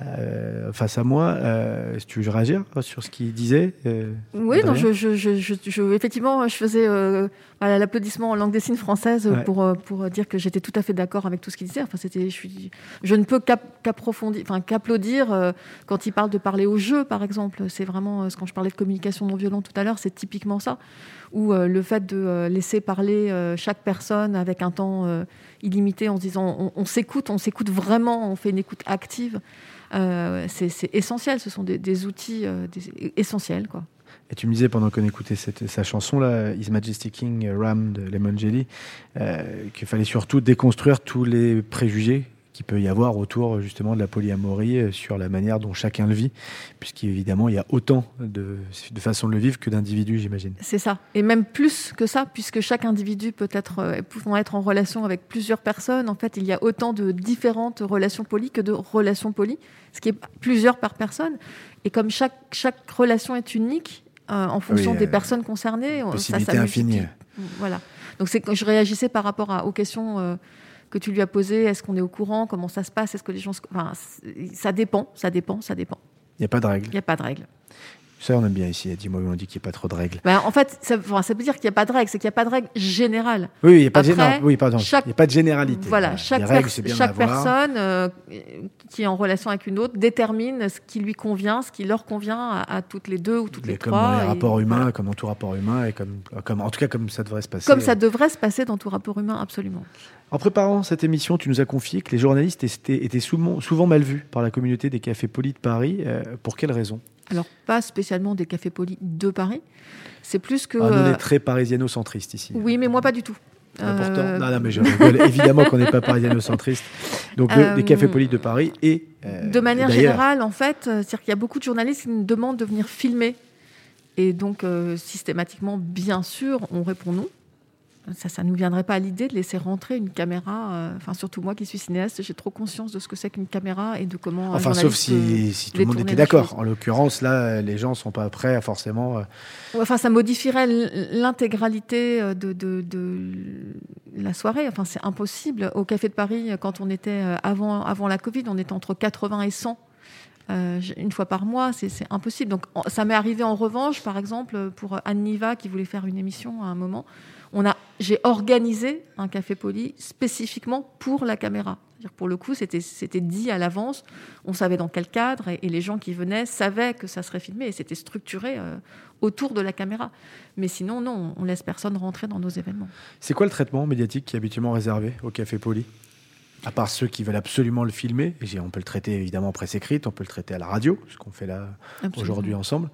euh, face à moi. Euh, tu veux réagir sur ce qu'il disait euh, Oui, non, Adrien je, je, je, je- je- effectivement, je faisais euh, voilà, l'applaudissement en langue des signes française Ouais. pour, euh, pour dire que j'étais tout à fait d'accord avec tout ce qu'il disait. Enfin, c'était, je, suis, je ne peux qu'ap- qu'approfondir, enfin, qu'applaudir euh, quand il parle de parler au jeu, par exemple. C'est vraiment, euh, quand je parlais de communication non violente tout à l'heure, c'est typiquement ça. Ou le fait de laisser parler chaque personne avec un temps illimité en se disant on, s'écoute, on s'écoute vraiment, on fait une écoute active. Euh, c'est, c'est essentiel, ce sont des, des outils euh, des- essentiels. Quoi. Et tu me disais pendant qu'on écoutait cette, sa chanson là, His Majesty King Ram de Lemon Jelly, euh, qu'il fallait surtout déconstruire tous les préjugés qu'il peut y avoir autour justement de la polyamorie euh, sur la manière dont chacun le vit, puisqu'évidemment il y a autant de, de façons de le vivre que d'individus, j'imagine. C'est ça. Et même plus que ça, puisque chaque individu peut être, euh, pouvant être en relation avec plusieurs personnes. En fait, il y a autant de différentes relations polies que de relations polies, ce qui est plusieurs par personne. Et comme chaque, chaque relation est unique, euh, en fonction Oui, des euh, personnes concernées, on- ça, Possibilité ça infinie. multiplie. Voilà. Donc c'est je réagissais par rapport à- aux questions euh, que tu lui as posées. Est-ce qu'on est au courant? Comment ça se passe? Est-ce que les gens, se- enfin, c'est- ça dépend, ça dépend, ça dépend. Il n'y a pas de règles. Il n'y a pas de règle. Ça, on aime bien ici. Dis-moi, on dit qu'il n'y a pas trop de règles. Ben, en fait, ça, enfin, ça veut dire qu'il n'y a pas de règle, c'est qu'il n'y a pas de règle générale. Oui, il n'y a pas de, Après, non, oui, pardon. chaque- Il a pas de généralité. Voilà, chaque, règles, personne euh, qui est en relation avec une autre détermine ce qui lui convient, ce qui leur convient à, à toutes les deux ou toutes les comme trois. dans les et rapports humains, voilà. comme dans tout rapport humain, et comme, comme, en tout cas comme ça devrait se passer. Comme ça devrait se passer dans tout rapport humain, absolument. En préparant cette émission, tu nous as confié que les journalistes étaient, étaient souvent, souvent mal vus par la communauté des cafés polis de Paris. Euh, pour quelles raisons Alors, pas spécialement des cafés polis de Paris. C'est plus que. Ah, Nous, on euh, est très parisiano-centristes ici. Oui, mais moi, pas du tout. Ah, pourtant, Euh, non, non, mais je rigole. Évidemment qu'on n'est pas parisiano-centriste. Donc, Euh, les cafés polis de Paris et. euh, De manière générale, en fait, euh, c'est-à-dire qu'il y a beaucoup de journalistes qui nous demandent de venir filmer. Et donc, euh, systématiquement, bien sûr, on répond non. Ça, ça nous viendrait pas à l'idée de laisser rentrer une caméra. euh, Enfin, surtout moi qui suis cinéaste, j'ai trop conscience de ce que c'est qu'une caméra et de comment. Enfin, sauf si, si tout le monde était d'accord. En l'occurrence, là, les gens sont pas prêts à forcément. euh, Enfin, ça modifierait l'intégralité euh, de, de, de la soirée. Enfin, c'est impossible. Au Café de Paris, quand on était avant, avant la Covid, on était entre 80 et 100 euh, j- une fois par mois. C'est impossible. Donc, ça m'est arrivé en revanche, par exemple, pour Anne Niva qui voulait faire une émission à un moment. On a, j'ai organisé un café poli spécifiquement pour la caméra. C'est-à-dire, Pour le coup, c'était c'était dit à l'avance. On savait dans quel cadre et, et les gens qui venaient savaient que ça serait filmé et c'était structuré euh, autour de la caméra. Mais sinon, non, on laisse personne rentrer dans nos événements. C'est quoi le traitement médiatique qui est habituellement réservé au café poli? À part ceux qui veulent absolument le filmer, et on peut le traiter évidemment en presse écrite, on peut le traiter à la radio, ce qu'on fait là Absolument. aujourd'hui ensemble.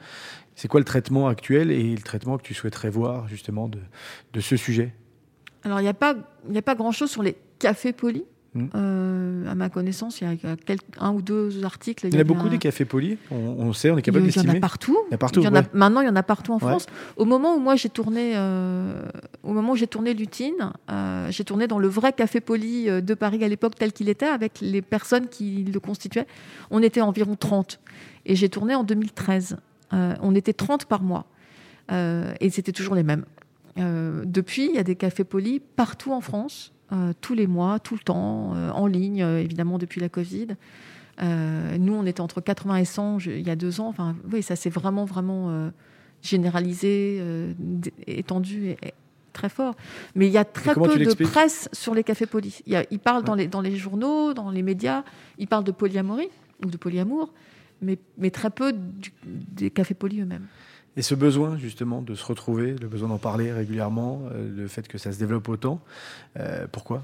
C'est quoi le traitement actuel et le traitement que tu souhaiterais voir justement de, de ce sujet? Alors, il n'y a pas, y a pas grand-chose sur les cafés polis. Mm. Euh, à ma connaissance, il y a- quelques- un ou deux articles. Il y en a beaucoup un- des cafés polis, on, on sait, on est capable il y en d'estimer. a partout. Il y a partout, Il y en a- ouais. Maintenant, il y en a partout en Ouais. France. Au moment où moi j'ai tourné, euh, au moment où j'ai tourné Lutine, euh, j'ai tourné dans le vrai café poli de Paris à l'époque tel qu'il était, avec les personnes qui le constituaient. On était environ 30. Et j'ai tourné en 2013. Euh, on était 30 par mois. Euh, et c'était toujours les mêmes. Euh, depuis, il y a des cafés polis partout en France, tous les mois, tout le temps, en ligne, évidemment depuis la Covid. Euh, nous, on était entre 80 et 100 je- il y a deux ans. Enfin, oui, ça s'est vraiment, vraiment euh, généralisé, euh, étendu et, et très fort. Mais il y a très peu de presse sur les cafés polis. Il y a- parlent dans, les, dans les journaux, dans les médias, ils parlent de polyamorie ou de polyamour, mais, mais très peu du- des cafés polis eux-mêmes. Et ce besoin justement de se retrouver, le besoin d'en parler régulièrement, euh, le fait que ça se développe autant, euh, pourquoi?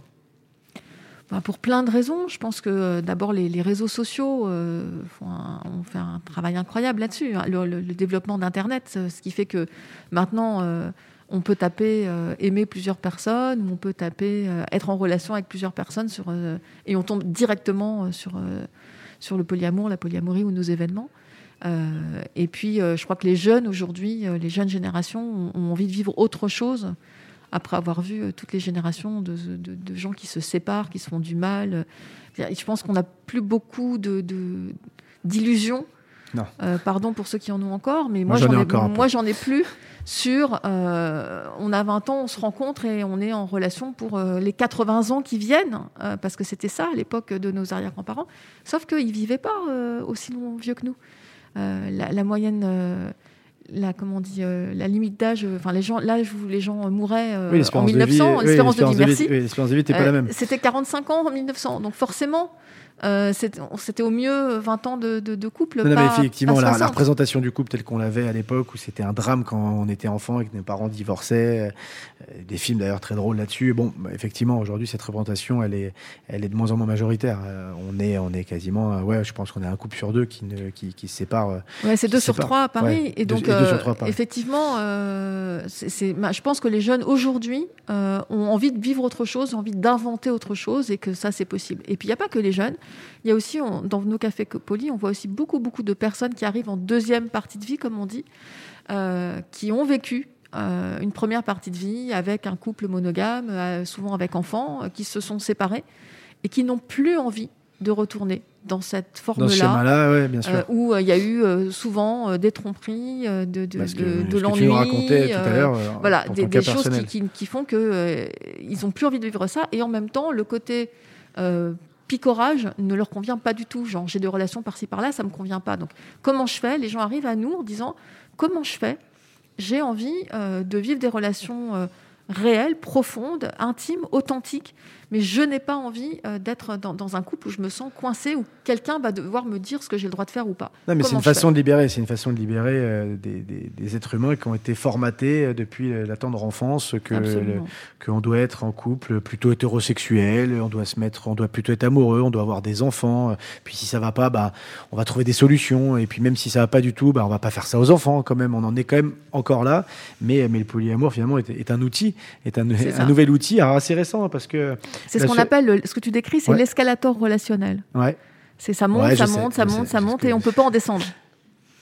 Bah, pour plein de raisons. Je pense que euh, d'abord les, les réseaux sociaux euh, font un- ont fait un travail incroyable là-dessus. hein. Le, le- le développement d'Internet, ce qui fait que maintenant euh, on peut taper aimer plusieurs personnes, on peut taper être en relation avec plusieurs personnes sur, et on tombe directement sur, sur le polyamour, la polyamorie ou nos événements. Euh, et puis, euh, je crois que les jeunes aujourd'hui, euh, les jeunes générations, ont, envie de vivre autre chose après avoir vu toutes les générations de, gens qui se séparent, qui se font du mal. Je pense qu'on n'a plus beaucoup d'illusions. Euh, pardon pour ceux qui en ont encore, mais Moi, moi, j'en ai encore moi, j'en plus sur. euh, on a 20 ans, on se rencontre et on est en relation pour euh, les 80 ans qui viennent, parce que c'était ça à l'époque de nos arrière-grands-parents. Sauf qu'ils ne vivaient pas aussi long, vieux que nous. La, la moyenne. la, comment on dit, euh, la limite d'âge, euh, enfin les gens, l'âge où les gens mouraient euh, Oui, en l'espérance de 1900, vie, oui, l'espérance de vie, merci. oui, l'espérance de vie n'était pas la même. C'était 45 ans en 1900. Donc forcément, euh, c'était au mieux 20 ans de, de, de couple. Non, mais effectivement, pas la, la 60. représentation du couple tel qu'on l'avait à l'époque, où c'était un drame quand on était enfant et que nos parents divorçaient, euh, des films d'ailleurs très drôles là-dessus. Bon, bah, effectivement, aujourd'hui, cette représentation, elle est, elle est de moins en moins majoritaire. Euh, on est, on est quasiment, euh, ouais, je pense qu'on est un couple sur deux qui, ne, qui, qui se sépare. Ouais, c'est deux se sur séparent. trois à Paris. Ouais, et deux- donc, et deux sur trois à Paris. effectivement, euh, c'est- c'est- bah, je pense que les jeunes aujourd'hui ont envie de vivre autre chose, ont envie d'inventer autre chose et que ça, c'est possible. Et puis, il n'y a pas que les jeunes. Il y a aussi, on- dans nos cafés polis, on voit aussi beaucoup, beaucoup de personnes qui arrivent en deuxième partie de vie, comme on dit, euh, qui ont vécu euh, une première partie de vie avec un couple monogame, euh, souvent avec enfants, qui se sont séparés et qui n'ont plus envie de retourner dans cette Dans ce forme-là. schéma-là, ouais, bien sûr. Euh, où euh, il y a eu euh, souvent des tromperies, de, de, que de, de que l'ennui. voilà, des, des choses qui, personnel. qui, qui font qu'ils n'ont plus envie de vivre ça. Et en même temps, le côté picorage ne leur convient pas du tout. Genre, j'ai des relations par-ci par-là, ça ne me convient pas. Donc, comment je fais? Les gens arrivent à nous en disant comment je fais? J'ai envie euh, de vivre des relations euh, réelles, profondes, intimes, authentiques, mais je n'ai pas envie euh, d'être dans, dans un couple où je me sens coincée, où quelqu'un va devoir me dire ce que j'ai le droit de faire ou pas. Non, mais c'est une façon de libérer, c'est une façon de libérer euh, des, des- êtres humains qui ont été formatés euh, depuis la tendre enfance que qu'on doit être en couple plutôt hétérosexuel, on doit se mettre, on doit plutôt être amoureux, on doit avoir des enfants. Puis si ça va pas, bah on va trouver des solutions. Et puis même si ça va pas du tout, bah on va pas faire ça aux enfants quand même. On en est quand même encore là. Mais mais le polyamour finalement est, est un outil, est un, un nouvel outil, alors assez récent hein, parce que C'est ce qu'on appelle, le- ce que tu décris, c'est Ouais. l'escalator relationnel. ouais. C'est ça monte, Ouais, ça monte, ça monte, ça monte, et on peut pas en descendre.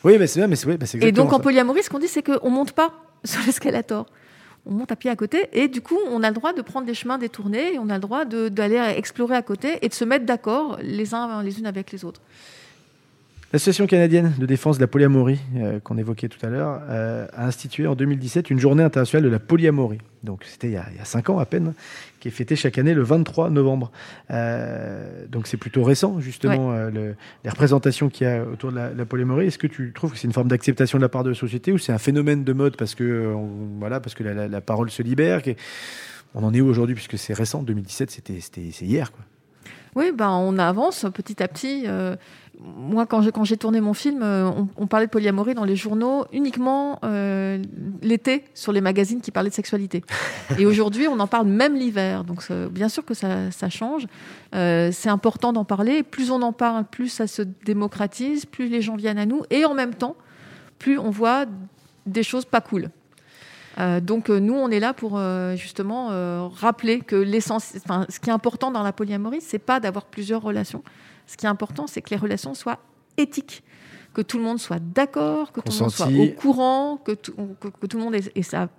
Oui, mais c'est mais c'est c'est Et donc en polyamorie, ce qu'on dit, c'est qu'on monte pas sur l'escalator. On monte à pied à côté, et du coup, on a le droit de prendre des chemins détournés, et on a le droit d'aller explorer à côté et de se mettre d'accord les uns les unes avec les autres. L'Association canadienne de défense de la polyamorie, euh, qu'on évoquait tout à l'heure, euh, a institué en 2017 une journée internationale de la polyamorie. Donc c'était il, y a- il y a cinq ans à peine, qui est fêtée chaque année le 23 novembre. Euh, donc c'est plutôt récent, justement, le- les représentations qu'il y a autour de la, la polyamorie. Est-ce que tu trouves que c'est une forme d'acceptation de la part de la société ou c'est un phénomène de mode parce que, on- voilà, parce que la, la- la parole se libère? On en est où aujourd'hui puisque c'est récent, 2017, c'était, hier. Quoi. Oui, ben, on avance petit à petit. Moi, quand j'ai, quand j'ai tourné mon film, euh, on, on parlait de polyamorie dans les journaux uniquement euh, l'été sur les magazines qui parlaient de sexualité. Et aujourd'hui, on en parle même l'hiver. Donc, bien sûr que ça, ça change. Euh, c'est important d'en parler. Plus on en parle, plus ça se démocratise, plus les gens viennent à nous. Et en même temps, plus on voit des choses pas cool. Euh, donc euh, nous, on est là pour euh, justement rappeler que l'essence, enfin, ce qui est important dans la polyamorie, c'est pas d'avoir plusieurs relations. Ce qui est important, c'est que les relations soient éthiques, que tout le monde soit d'accord, que tout le monde soit au courant, que tout, que, que tout le monde ait, ait sa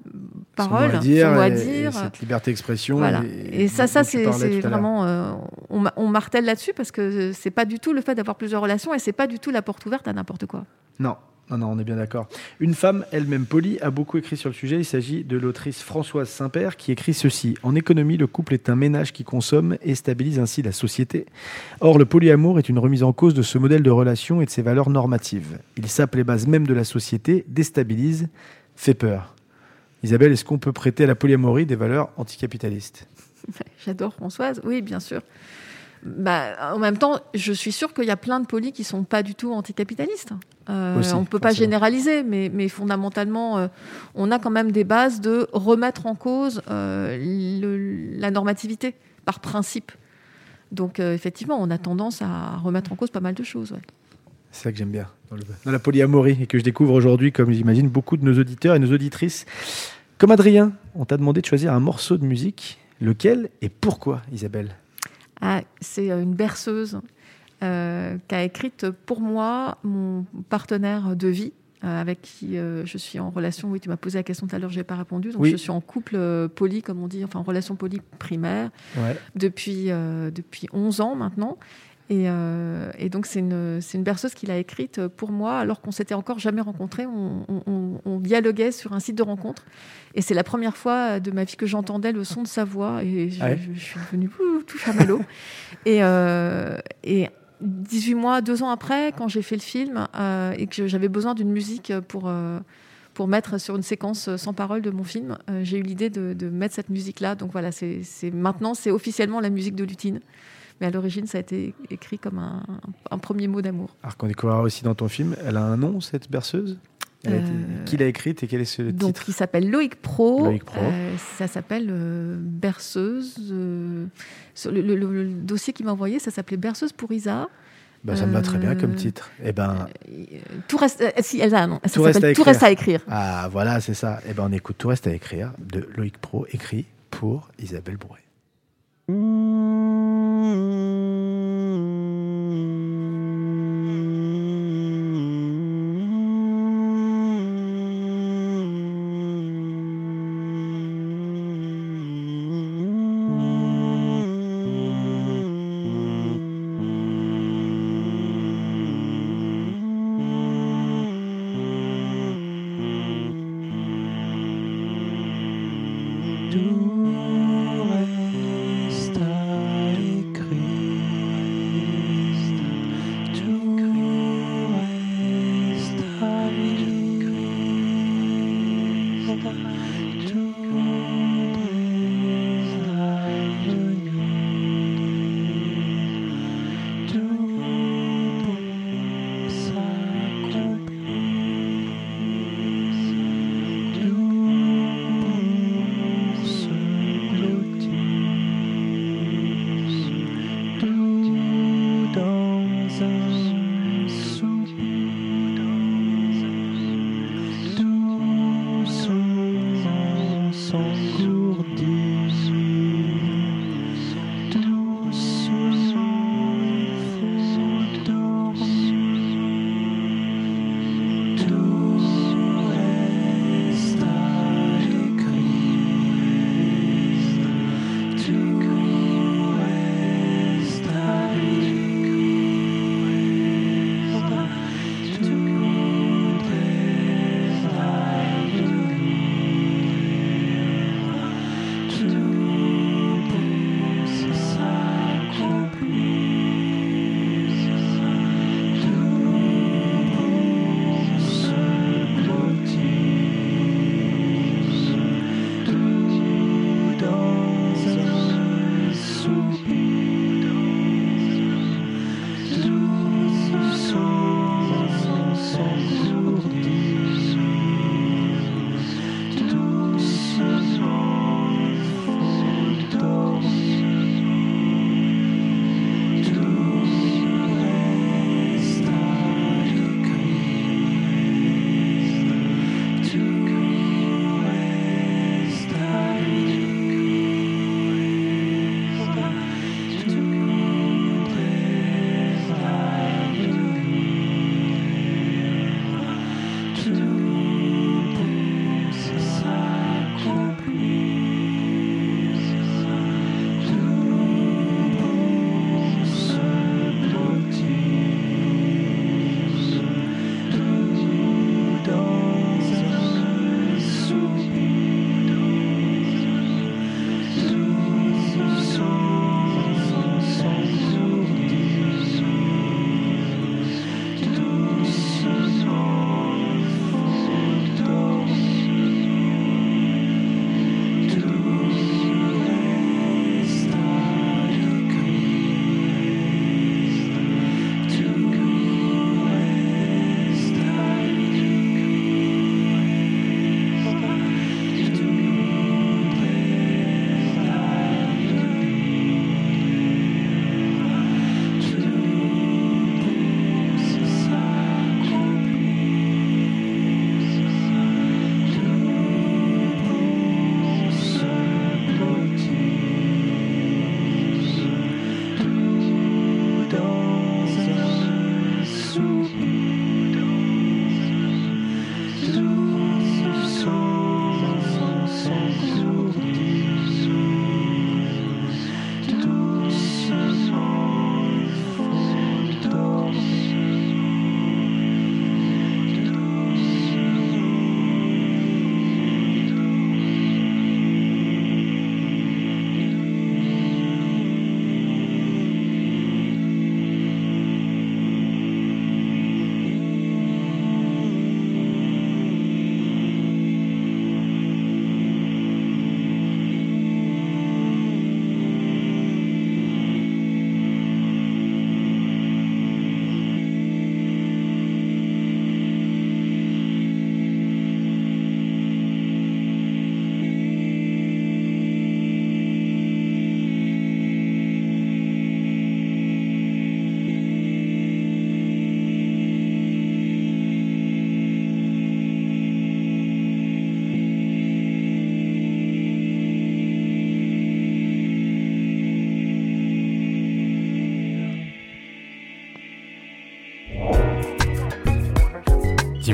parole, Son mot à dire, mot à dire. et cette liberté d'expression. Voilà. Et, Et ça, ça c'est vraiment. euh, on, on martèle là-dessus parce que c'est pas du tout le fait d'avoir plusieurs relations et c'est pas du tout la porte ouverte à n'importe quoi. Non, non, non, on est bien d'accord. Une femme, elle-même polie, a beaucoup écrit sur le sujet. Il s'agit de l'autrice Françoise Saint-Père qui écrit ceci. En économie, le couple est un ménage qui consomme et stabilise ainsi la société. Or, le polyamour est une remise en cause de ce modèle de relation et de ses valeurs normatives. Il sape les bases même de la société, déstabilise, fait peur. Isabelle, est-ce qu'on peut prêter à la polyamorie des valeurs anticapitalistes? J'adore Françoise, oui, bien sûr. Bah, en même temps, je suis sûre qu'il y a plein de polis qui sont pas du tout anticapitalistes. Euh, Aussi, on ne peut pas forcément. généraliser, mais, mais fondamentalement, euh, on a quand même des bases de remettre en cause euh, le- la normativité par principe. Donc, euh, effectivement, on a tendance à remettre en cause pas mal de choses. ouais. C'est ça que j'aime bien dans, le- dans la polyamorie et que je découvre aujourd'hui, comme j'imagine beaucoup de nos auditeurs et nos auditrices. Comme Adrien, on t'a demandé de choisir un morceau de musique. Lequel et pourquoi, Isabelle? C'est euh, une berceuse euh, qu'a écrite pour moi mon partenaire de vie euh, avec qui euh, je suis en relation. Oui, tu m'as posé la question tout à l'heure, je n'ai pas répondu. Donc, Oui. je suis en couple poli, comme on dit, enfin en relation poli primaire Ouais. depuis, depuis 11 ans maintenant. Et, euh, et donc, c'est une, une berceuse qu'il a écrite pour moi, alors qu'on s'était encore jamais rencontrés. On, on- on- dialoguait sur un site de rencontre. Et c'est la première fois de ma vie que j'entendais le son de sa voix. Et je, Ah ouais je- je suis devenue ouh, tout chamallow. et, euh, et 18 mois, deux ans après, quand j'ai fait le film euh, et que j'avais besoin d'une musique pour, euh, pour mettre sur une séquence sans parole de mon film, euh, j'ai eu l'idée de, de mettre cette musique-là. Donc voilà, c'est- maintenant, c'est officiellement la musique de Lutine. Mais à l'origine, ça a été écrit comme un, un premier mot d'amour. Alors qu'on découvrira aussi dans ton film, elle a un nom, cette berceuse? Elle a été- Euh, Qui l'a écrite et quel est ce Donc, titre il s'appelle Loïc Pro. Loïc Pro. Euh, ça s'appelle euh, Berceuse. euh, sur le, le- le- le dossier qu'il m'a envoyé, ça s'appelait Berceuse pour Isa. Bah, Ça me va très bien comme titre. Eh ben, tout reste. si, elle a un nom. Ça Tout reste à Tout reste à écrire. ah voilà, c'est ça. Eh ben, on écoute Tout reste à écrire de Loïc Pro, écrit pour Isabelle Brouet. Tout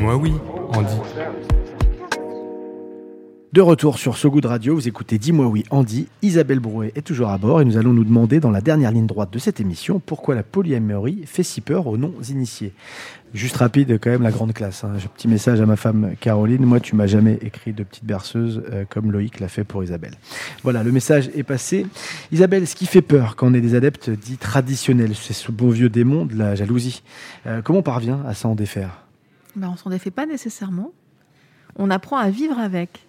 Dis-moi oui, Andy. De retour sur So Good Radio, vous écoutez Dis-moi oui, Andy. Isabelle Brouet est toujours à bord et nous allons nous demander dans la dernière ligne droite de cette émission pourquoi la polyamorie fait si peur aux non-initiés. Juste rapide, quand même, la grande classe. Hein. Un petit message à ma femme Caroline. Moi, tu m'as jamais écrit de petite berceuse euh, comme Loïc l'a fait pour Isabelle. Voilà, le message est passé. Isabelle, ce qui fait peur quand on est des adeptes dits traditionnels, c'est ce beau vieux démon de la jalousie. Euh, comment on parvient à s'en défaire? Ben, On s'en défait pas nécessairement. On apprend à vivre avec.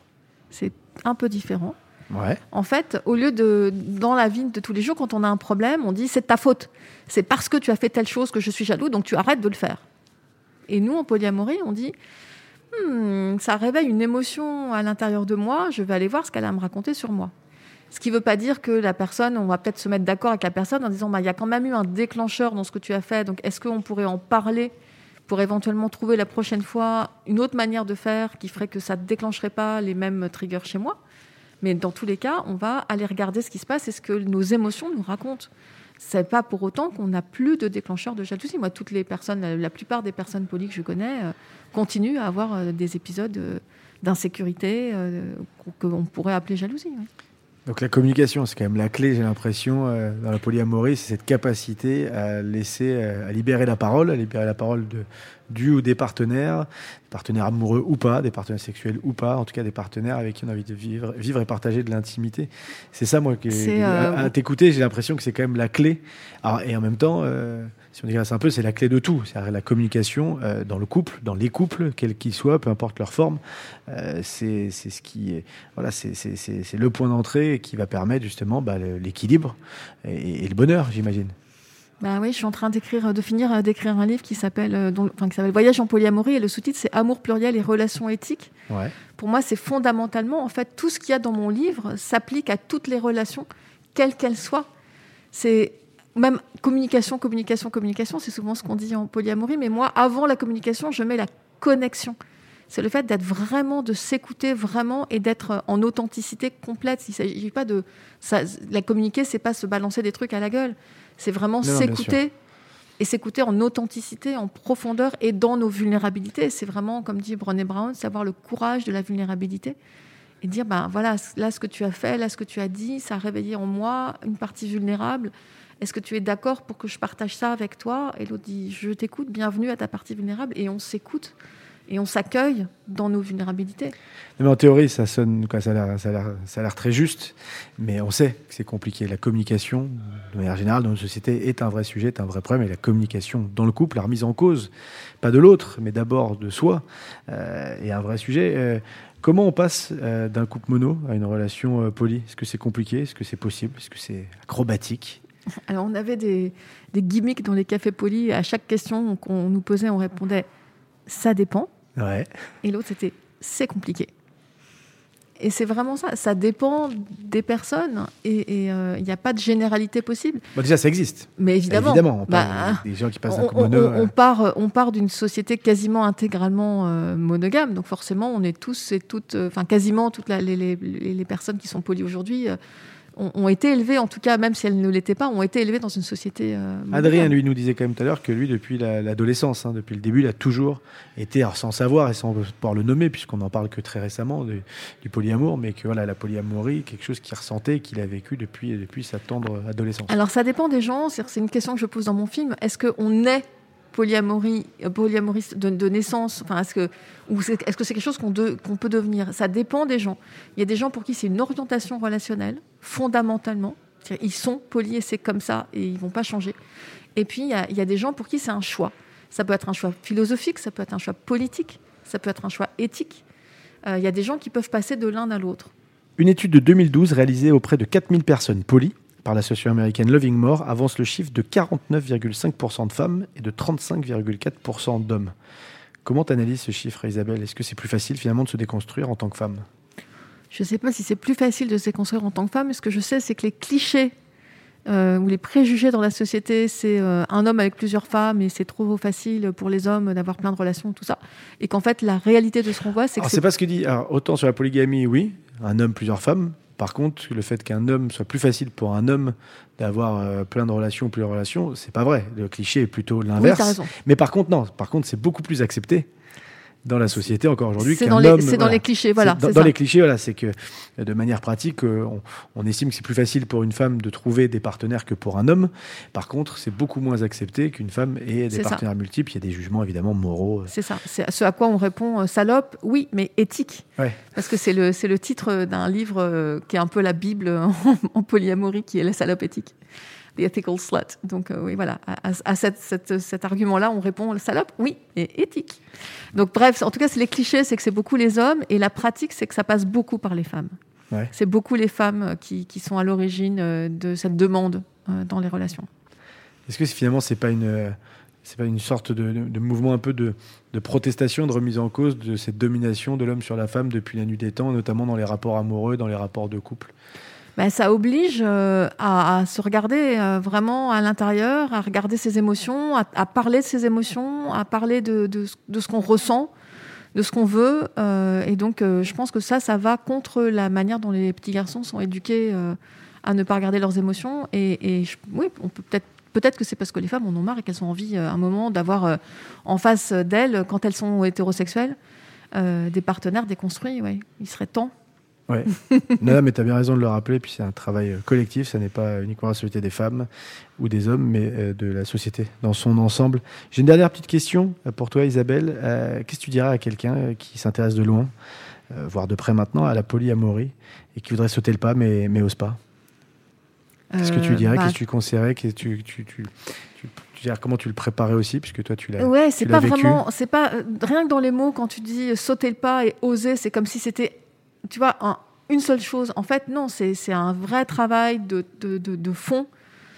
C'est un peu différent. Ouais. En fait, au lieu de, dans la vie de tous les jours, quand on a un problème, on dit c'est de ta faute. C'est parce que tu as fait telle chose que je suis jaloux, donc tu arrêtes de le faire. Et nous, en polyamorie, on dit Hmm, ça réveille une émotion à l'intérieur de moi, je vais aller voir ce qu'elle a à me raconter sur moi. Ce qui ne veut pas dire que la personne, on va peut-être se mettre d'accord avec la personne en disant bah, il y a quand même eu un déclencheur dans ce que tu as fait, donc est-ce qu'on pourrait en parler pour éventuellement trouver la prochaine fois une autre manière de faire qui ferait que ça ne déclencherait pas les mêmes triggers chez moi. Mais dans tous les cas, on va aller regarder ce qui se passe et ce que nos émotions nous racontent. C'est pas pour autant qu'on n'a plus de déclencheur de jalousie. Moi, toutes les personnes, la plupart des personnes polies que je connais euh, continuent à avoir euh, des épisodes euh, d'insécurité qu'on pourrait appeler jalousie. Donc la communication, c'est quand même la clé, j'ai l'impression, euh, dans la polyamorie, c'est cette capacité à laisser, euh, à libérer la parole, à libérer la parole de, du ou des partenaires, partenaires amoureux ou pas, des partenaires sexuels ou pas, en tout cas des partenaires avec qui on a envie de vivre, vivre et partager de l'intimité. C'est ça, moi, qui, C'est, à, euh, à t'écouter, j'ai l'impression que c'est quand même la clé. Alors, et en même temps, euh, si on digresse un peu, c'est la clé de tout. C'est-à-dire la communication euh, dans le couple, dans les couples, quels qu'ils soient, peu importe leur forme. C'est ce qui voilà, c'est le point d'entrée qui va permettre justement bah, l'équilibre et, et le bonheur, j'imagine. Bah oui, je suis en train d'écrire, de finir euh, d'écrire un livre qui s'appelle, euh, enfin, qui s'appelle Voyage en polyamorie et le sous-titre c'est Amour pluriel et relations éthiques. Ouais. Pour moi, c'est fondamentalement, en fait, tout ce qu'il y a dans mon livre s'applique à toutes les relations, quelles qu'elles soient. C'est même communication, communication, communication, c'est souvent ce qu'on dit en polyamorie, mais moi, avant la communication, je mets la connexion. C'est le fait d'être vraiment, de s'écouter vraiment et d'être en authenticité complète. Il ne s'agit pas de. Ça, la communiquer, c'est pas se balancer des trucs à la gueule. C'est vraiment s'écouter et s'écouter en authenticité, en profondeur et dans nos vulnérabilités. C'est vraiment, comme dit Brené Brown, c'est avoir le courage de la vulnérabilité et dire, ben voilà, là ce que tu as fait, là ce que tu as dit, ça a réveillé en moi une partie vulnérable. Est-ce que tu es d'accord pour que je partage ça avec toi? Et l'autre dit, je t'écoute, bienvenue à ta partie vulnérable. Et on s'écoute et on s'accueille dans nos vulnérabilités. Mais en théorie, ça sonne, quoi, ça a l'air- très juste, mais on sait que c'est compliqué. La communication, de manière générale, dans notre société, est un vrai sujet, est un vrai problème. Et la communication dans le couple, la remise en cause, pas de l'autre, mais d'abord de soi, euh, est un vrai sujet. Euh, comment on passe euh, d'un couple mono à une relation polie Est-ce que c'est compliqué? Est-ce que c'est possible? Est-ce que c'est acrobatique? Alors, on avait des, des gimmicks dans les cafés polis. À chaque question qu'on nous posait, on répondait ça dépend. Ouais. Et l'autre, c'était c'est compliqué. Et c'est vraiment ça. Ça dépend des personnes. Et il n'y a pas de généralité possible. Bon, déjà, ça existe. Mais évidemment, Évidemment, on bah, parle des gens qui passent on, mono. on- on euh, part, on part d'une société quasiment intégralement euh, monogame. Donc forcément, on est tous et toutes, euh, enfin quasiment toutes la- les, les- les- les personnes qui sont polies aujourd'hui euh, ont, ont été élevées, en tout cas, même si elles ne l'étaient pas, ont été élevées dans une société. euh. Adrien, lui, nous disait quand même tout à l'heure que lui, depuis la- l'adolescence, hein, depuis le début, il a toujours été, alors sans savoir et sans pouvoir le nommer, puisqu'on n'en parle que très récemment du, du polyamour, mais que voilà, la polyamorie, quelque chose qu'il ressentait, qu'il a vécu depuis, depuis sa tendre adolescence. Alors ça dépend des gens. C'est une question que je pose dans mon film. Est-ce qu'on est polyamorie, euh, polyamoriste de, de naissance? Enfin, est-ce que ou c'est- est-ce que c'est quelque chose qu'on de- qu'on peut devenir? Ça dépend des gens. Il y a des gens pour qui c'est une orientation relationnelle fondamentalement. Ils sont polis et c'est comme ça et ils vont pas changer. Et puis il y, a, il y a des gens pour qui c'est un choix. Ça peut être un choix philosophique, ça peut être un choix politique, ça peut être un choix éthique. Euh, Il y a des gens qui peuvent passer de l'un à l'autre. Une étude de 2012 réalisée auprès de 4000 personnes polies par l'association américaine Loving More avance le chiffre de 49,5% de femmes et de 35,4% d'hommes. Comment tu analyses ce chiffre, Isabelle? Est-ce que c'est plus facile finalement de se déconstruire en tant que femme? Je ne sais pas si c'est plus facile de se construire en tant que femme, mais ce que je sais, c'est que les clichés euh, ou les préjugés dans la société, c'est euh, un homme avec plusieurs femmes et c'est trop facile pour les hommes d'avoir plein de relations, tout ça. Et qu'en fait, la réalité de ce qu'on voit, c'est que c'est pas ce que dit. Alors, autant sur la polygamie, oui, un homme, plusieurs femmes. Par contre, le fait qu'un homme soit plus facile pour un homme d'avoir euh, plein de relations, plusieurs relations, c'est pas vrai. Le cliché est plutôt l'inverse. Mais par contre, non. Par contre, c'est beaucoup plus accepté dans la société encore aujourd'hui. C'est dans, les, homme, c'est dans voilà. les clichés, voilà. Dans, les clichés, voilà, c'est que euh, de manière pratique, euh, on, on estime que c'est plus facile pour une femme de trouver des partenaires que pour un homme. Par contre, c'est beaucoup moins accepté qu'une femme ait des ça. partenaires multiples. Il y a des jugements évidemment moraux. euh. C'est ça. C'est ce à quoi on répond salope, oui, mais éthique. Ouais. Parce que c'est le, le titre d'un livre qui est un peu la Bible en, en polyamorie, qui est la salope éthique. The Ethical Slut. Donc, euh, oui, voilà. À, à- à cette- cette- cet argument-là, on répond salope, oui, et éthique. Donc, bref, en tout cas, c'est les clichés, c'est que c'est beaucoup les hommes, et la pratique, c'est que ça passe beaucoup par les femmes. Ouais. C'est beaucoup les femmes euh, qui, qui sont à l'origine euh, de cette demande dans les relations. Est-ce que finalement, c'est pas une, c'est pas une sorte de, de- de mouvement un peu de, de protestation, de remise en cause de cette domination de l'homme sur la femme depuis la nuit des temps, notamment dans les rapports amoureux, dans les rapports de couple? Ben, ça oblige euh, à, à se regarder euh, vraiment à l'intérieur, à regarder ses émotions, à, à parler de ses émotions, à parler de, de, ce- qu'on ressent, de ce qu'on veut. euh, et donc, euh, je pense que ça, ça va contre la manière dont les petits garçons sont éduqués euh, à ne pas regarder leurs émotions. Et, et je- oui, on peut peut-être peut-être que c'est parce que les femmes en ont marre et qu'elles ont envie, euh, à un moment, d'avoir en face d'elles, quand elles sont hétérosexuelles, des partenaires déconstruits. Ouais. Il serait temps. Ouais. non, mais tu as bien raison de le rappeler. Puis c'est un travail euh, collectif. Ça n'est pas uniquement la société des femmes ou des hommes, mais euh, de la société dans son ensemble. J'ai une dernière petite question euh, pour toi, Isabelle. Qu'est-ce que tu dirais à quelqu'un qui s'intéresse de loin, voire de près maintenant, à la polyamorie et qui voudrait sauter le pas, mais, mais ose pas? Qu'est-ce que tu dirais bah, Qu'est-ce que tu conseillerais Qu'est-ce que tu, tu, tu, tu- comment tu le préparais aussi, puisque toi tu l'as. Ouais, c'est pas vécu? vraiment, c'est pas rien que dans les mots quand tu dis sauter le pas et oser, c'est comme si c'était, tu vois, un- une seule chose. En fait, non, c'est un vrai travail de, de, de, de fond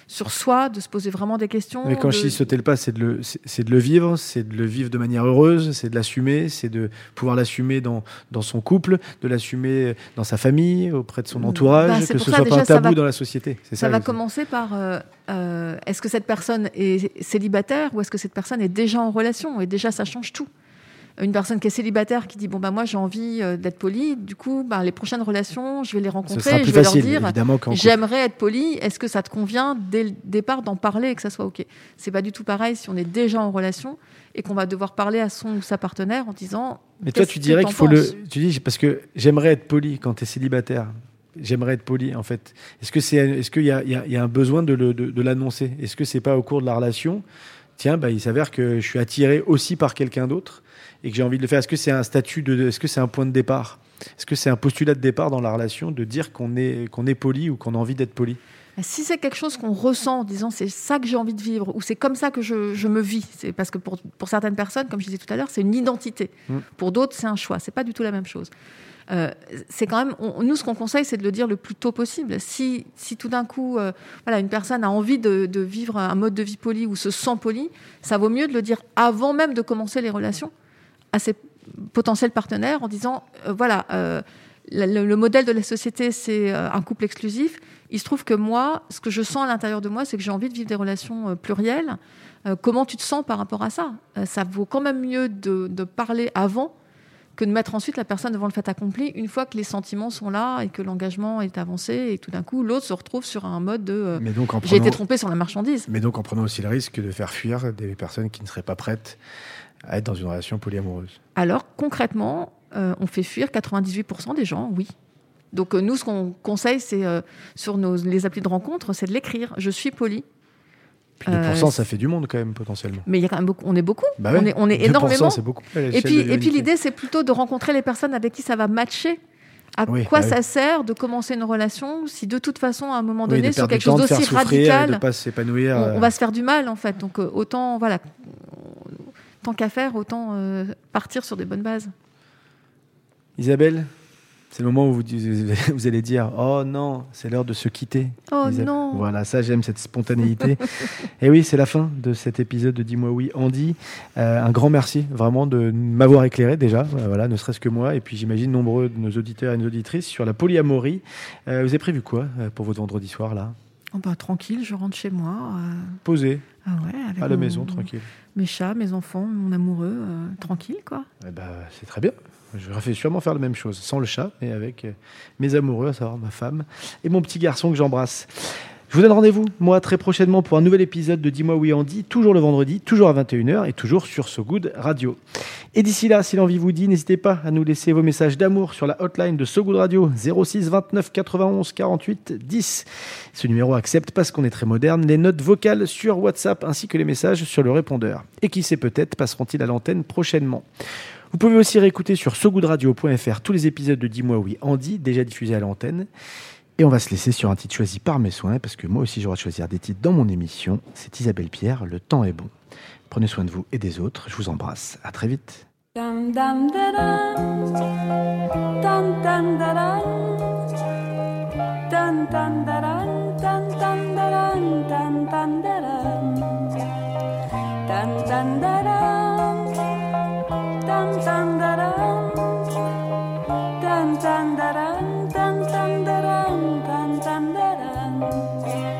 sur soi, de se poser vraiment des questions. Mais quand je dis sauter le pas, c'est de, le- c'est- c'est de le vivre, c'est de le vivre de manière heureuse, c'est de l'assumer, c'est de pouvoir l'assumer dans, dans son couple, de l'assumer dans sa famille, auprès de son Bah, entourage, que ce ça, soit pas un tabou va- dans la société. Ça ça. va commencer par euh, euh, est-ce que cette personne est célibataire ou est-ce que cette personne est déjà en relation Et déjà, ça change tout. Une personne qui est célibataire qui dit bon bah moi j'ai envie euh, d'être poli, du coup bah, les prochaines relations je vais les rencontrer, je vais facile, leur dire j'aimerais être poli, est-ce que ça te convient dès le départ d'en parler et que ça soit ok? C'est pas du tout pareil si on est déjà en relation et qu'on va devoir parler à son ou sa partenaire en disant Mais toi, tu dirais qu'il faut le. Tu dis parce que j'aimerais être poli quand tu es célibataire. J'aimerais être poli, en fait. Est-ce que c'est, est-ce qu'il y a, y y un besoin de, le- de, de l'annoncer? Est-ce que c'est pas au cours de la relation? Tiens, bah, il s'avère que je suis attiré aussi par quelqu'un d'autre et que j'ai envie de le faire. Est-ce que c'est un statut de, est-ce que c'est un point de départ? Est-ce que c'est un postulat de départ dans la relation de dire qu'on est, qu'on est poli ou qu'on a envie d'être poli? Si c'est quelque chose qu'on ressent en disant c'est ça que j'ai envie de vivre ou c'est comme ça que je, je me vis, c'est parce que pour, pour certaines personnes, comme je disais tout à l'heure, c'est une identité. Mm. Pour d'autres, c'est un choix. C'est pas du tout la même chose. Euh, c'est quand même, on- nous, ce qu'on conseille, c'est de le dire le plus tôt possible. Si, si tout d'un coup, euh, voilà, une personne a envie de, de vivre un mode de vie poli ou se sent poli, ça vaut mieux de le dire avant même de commencer les relations à ses potentiels partenaires en disant, euh, voilà, euh, le, le- le modèle de la société, c'est euh, un couple exclusif. Il se trouve que moi, ce que je sens à l'intérieur de moi, c'est que j'ai envie de vivre des relations plurielles. Comment tu te sens par rapport à ça? Ça vaut quand même mieux de, de parler avant que de mettre ensuite la personne devant le fait accompli une fois que les sentiments sont là et que l'engagement est avancé et tout d'un coup l'autre se retrouve sur un mode de euh, j'ai été trompé sur la marchandise. mais donc en prenant aussi le risque de faire fuir des personnes qui ne seraient pas prêtes à être dans une relation polyamoureuse. Alors concrètement, euh, on fait fuir 98% des gens, oui. Donc euh, nous, ce qu'on conseille, c'est euh, sur nos, les applis de rencontre, c'est de l'écrire. Je suis poli. Puis Euh, 2%, ça fait du monde quand même potentiellement. Mais il y a quand même beaucoup, on est beaucoup, Bah ouais, on est, on est 2%, énormément. c'est beaucoup. à Et puis, de et puis l'humanité. l'idée, c'est plutôt de rencontrer les personnes avec qui ça va matcher. À Oui, quoi bah ça oui. sert de commencer une relation si de toute façon, à un moment Oui, donné, de sur quelque chose d'aussi radical, de pas s'épanouir. on, on va se faire du mal en fait. Donc autant, voilà, tant qu'à faire, autant euh, partir sur des bonnes bases. Isabelle, c'est le moment où vous, allez dire Oh non, c'est l'heure de se quitter. Oh Isabelle. non Voilà, ça j'aime cette spontanéité. et oui, c'est la fin de cet épisode de Dis-moi oui, Andy. Euh, un grand merci vraiment de m'avoir éclairé déjà, euh, voilà, ne serait-ce que moi, et puis j'imagine nombreux de nos auditeurs et nos auditrices sur la polyamorie. Euh, vous avez prévu quoi pour votre vendredi soir là? Oh, bah, tranquille, je rentre chez moi. euh, Posé ah ouais, avec à la mon- maison, tranquille. Mes chats, mes enfants, mon amoureux, euh, tranquille quoi. Eh ben, c'est très bien. Je vais sûrement faire la même chose, sans le chat, mais avec euh, mes amoureux, à savoir ma femme et mon petit garçon que j'embrasse. Je vous donne rendez-vous, moi, très prochainement pour un nouvel épisode de Dis-moi oui Andy, toujours le vendredi, toujours à 21h et toujours sur So Good Radio. Et d'ici là, si l'envie vous dit, n'hésitez pas à nous laisser vos messages d'amour sur la hotline de So Good Radio 06 29 91 48 10. Ce numéro accepte, parce qu'on est très moderne, les notes vocales sur WhatsApp ainsi que les messages sur le répondeur. Et qui sait peut-être passeront-ils à l'antenne prochainement. Vous pouvez aussi réécouter sur sogoodradio.fr tous les épisodes de Dis-moi oui Andy, déjà diffusés à l'antenne. Et on va se laisser sur un titre choisi par mes soins, parce que moi aussi j'aurai à choisir des titres dans mon émission. C'est Isabelle Pierre, Le temps est bon. Prenez soin de vous et des autres. Je vous embrasse. À très vite. Thank you.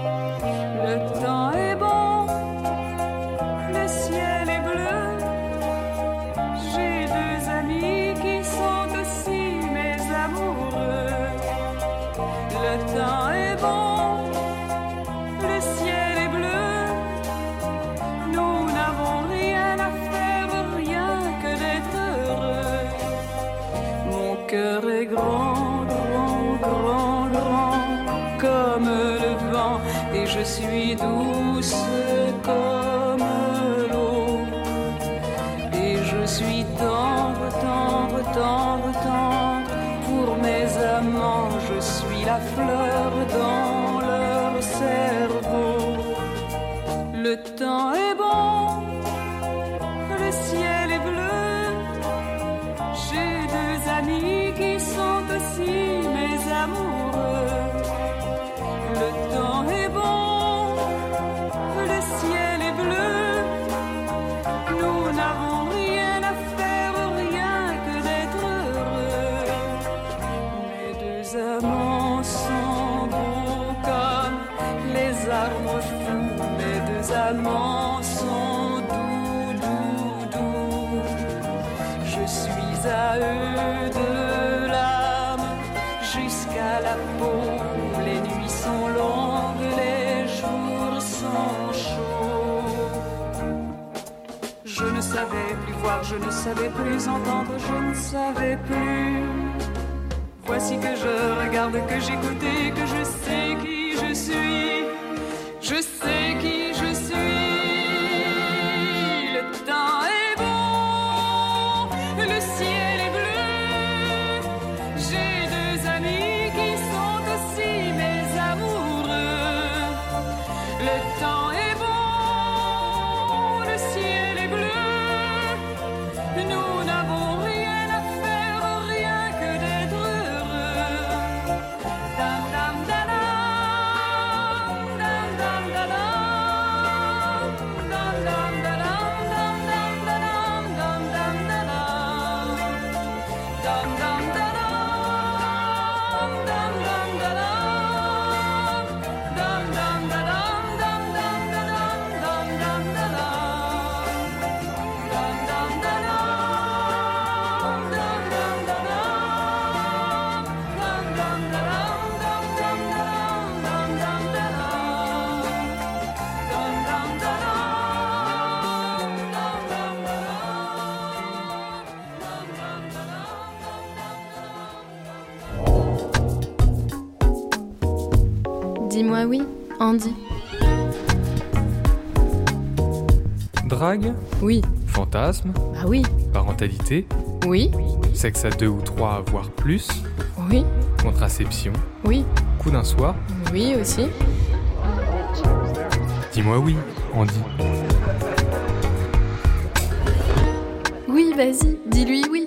Je suis douce comme l'eau. Et je suis tendre, tendre, tendre, tendre pour mes amants. Je suis la fleur dans leur cerveau. Le temps est je ne savais plus entendre, je ne savais plus. Voici que je regarde, que j'écoute et que je sais Andy. Drague, Oui. fantasme, Bah oui. parentalité, Oui. sexe à deux ou trois, voire plus, Oui. contraception, Oui. coup d'un soir. Oui aussi. Dis-moi oui, Andy. Oui, vas-y, dis-lui oui.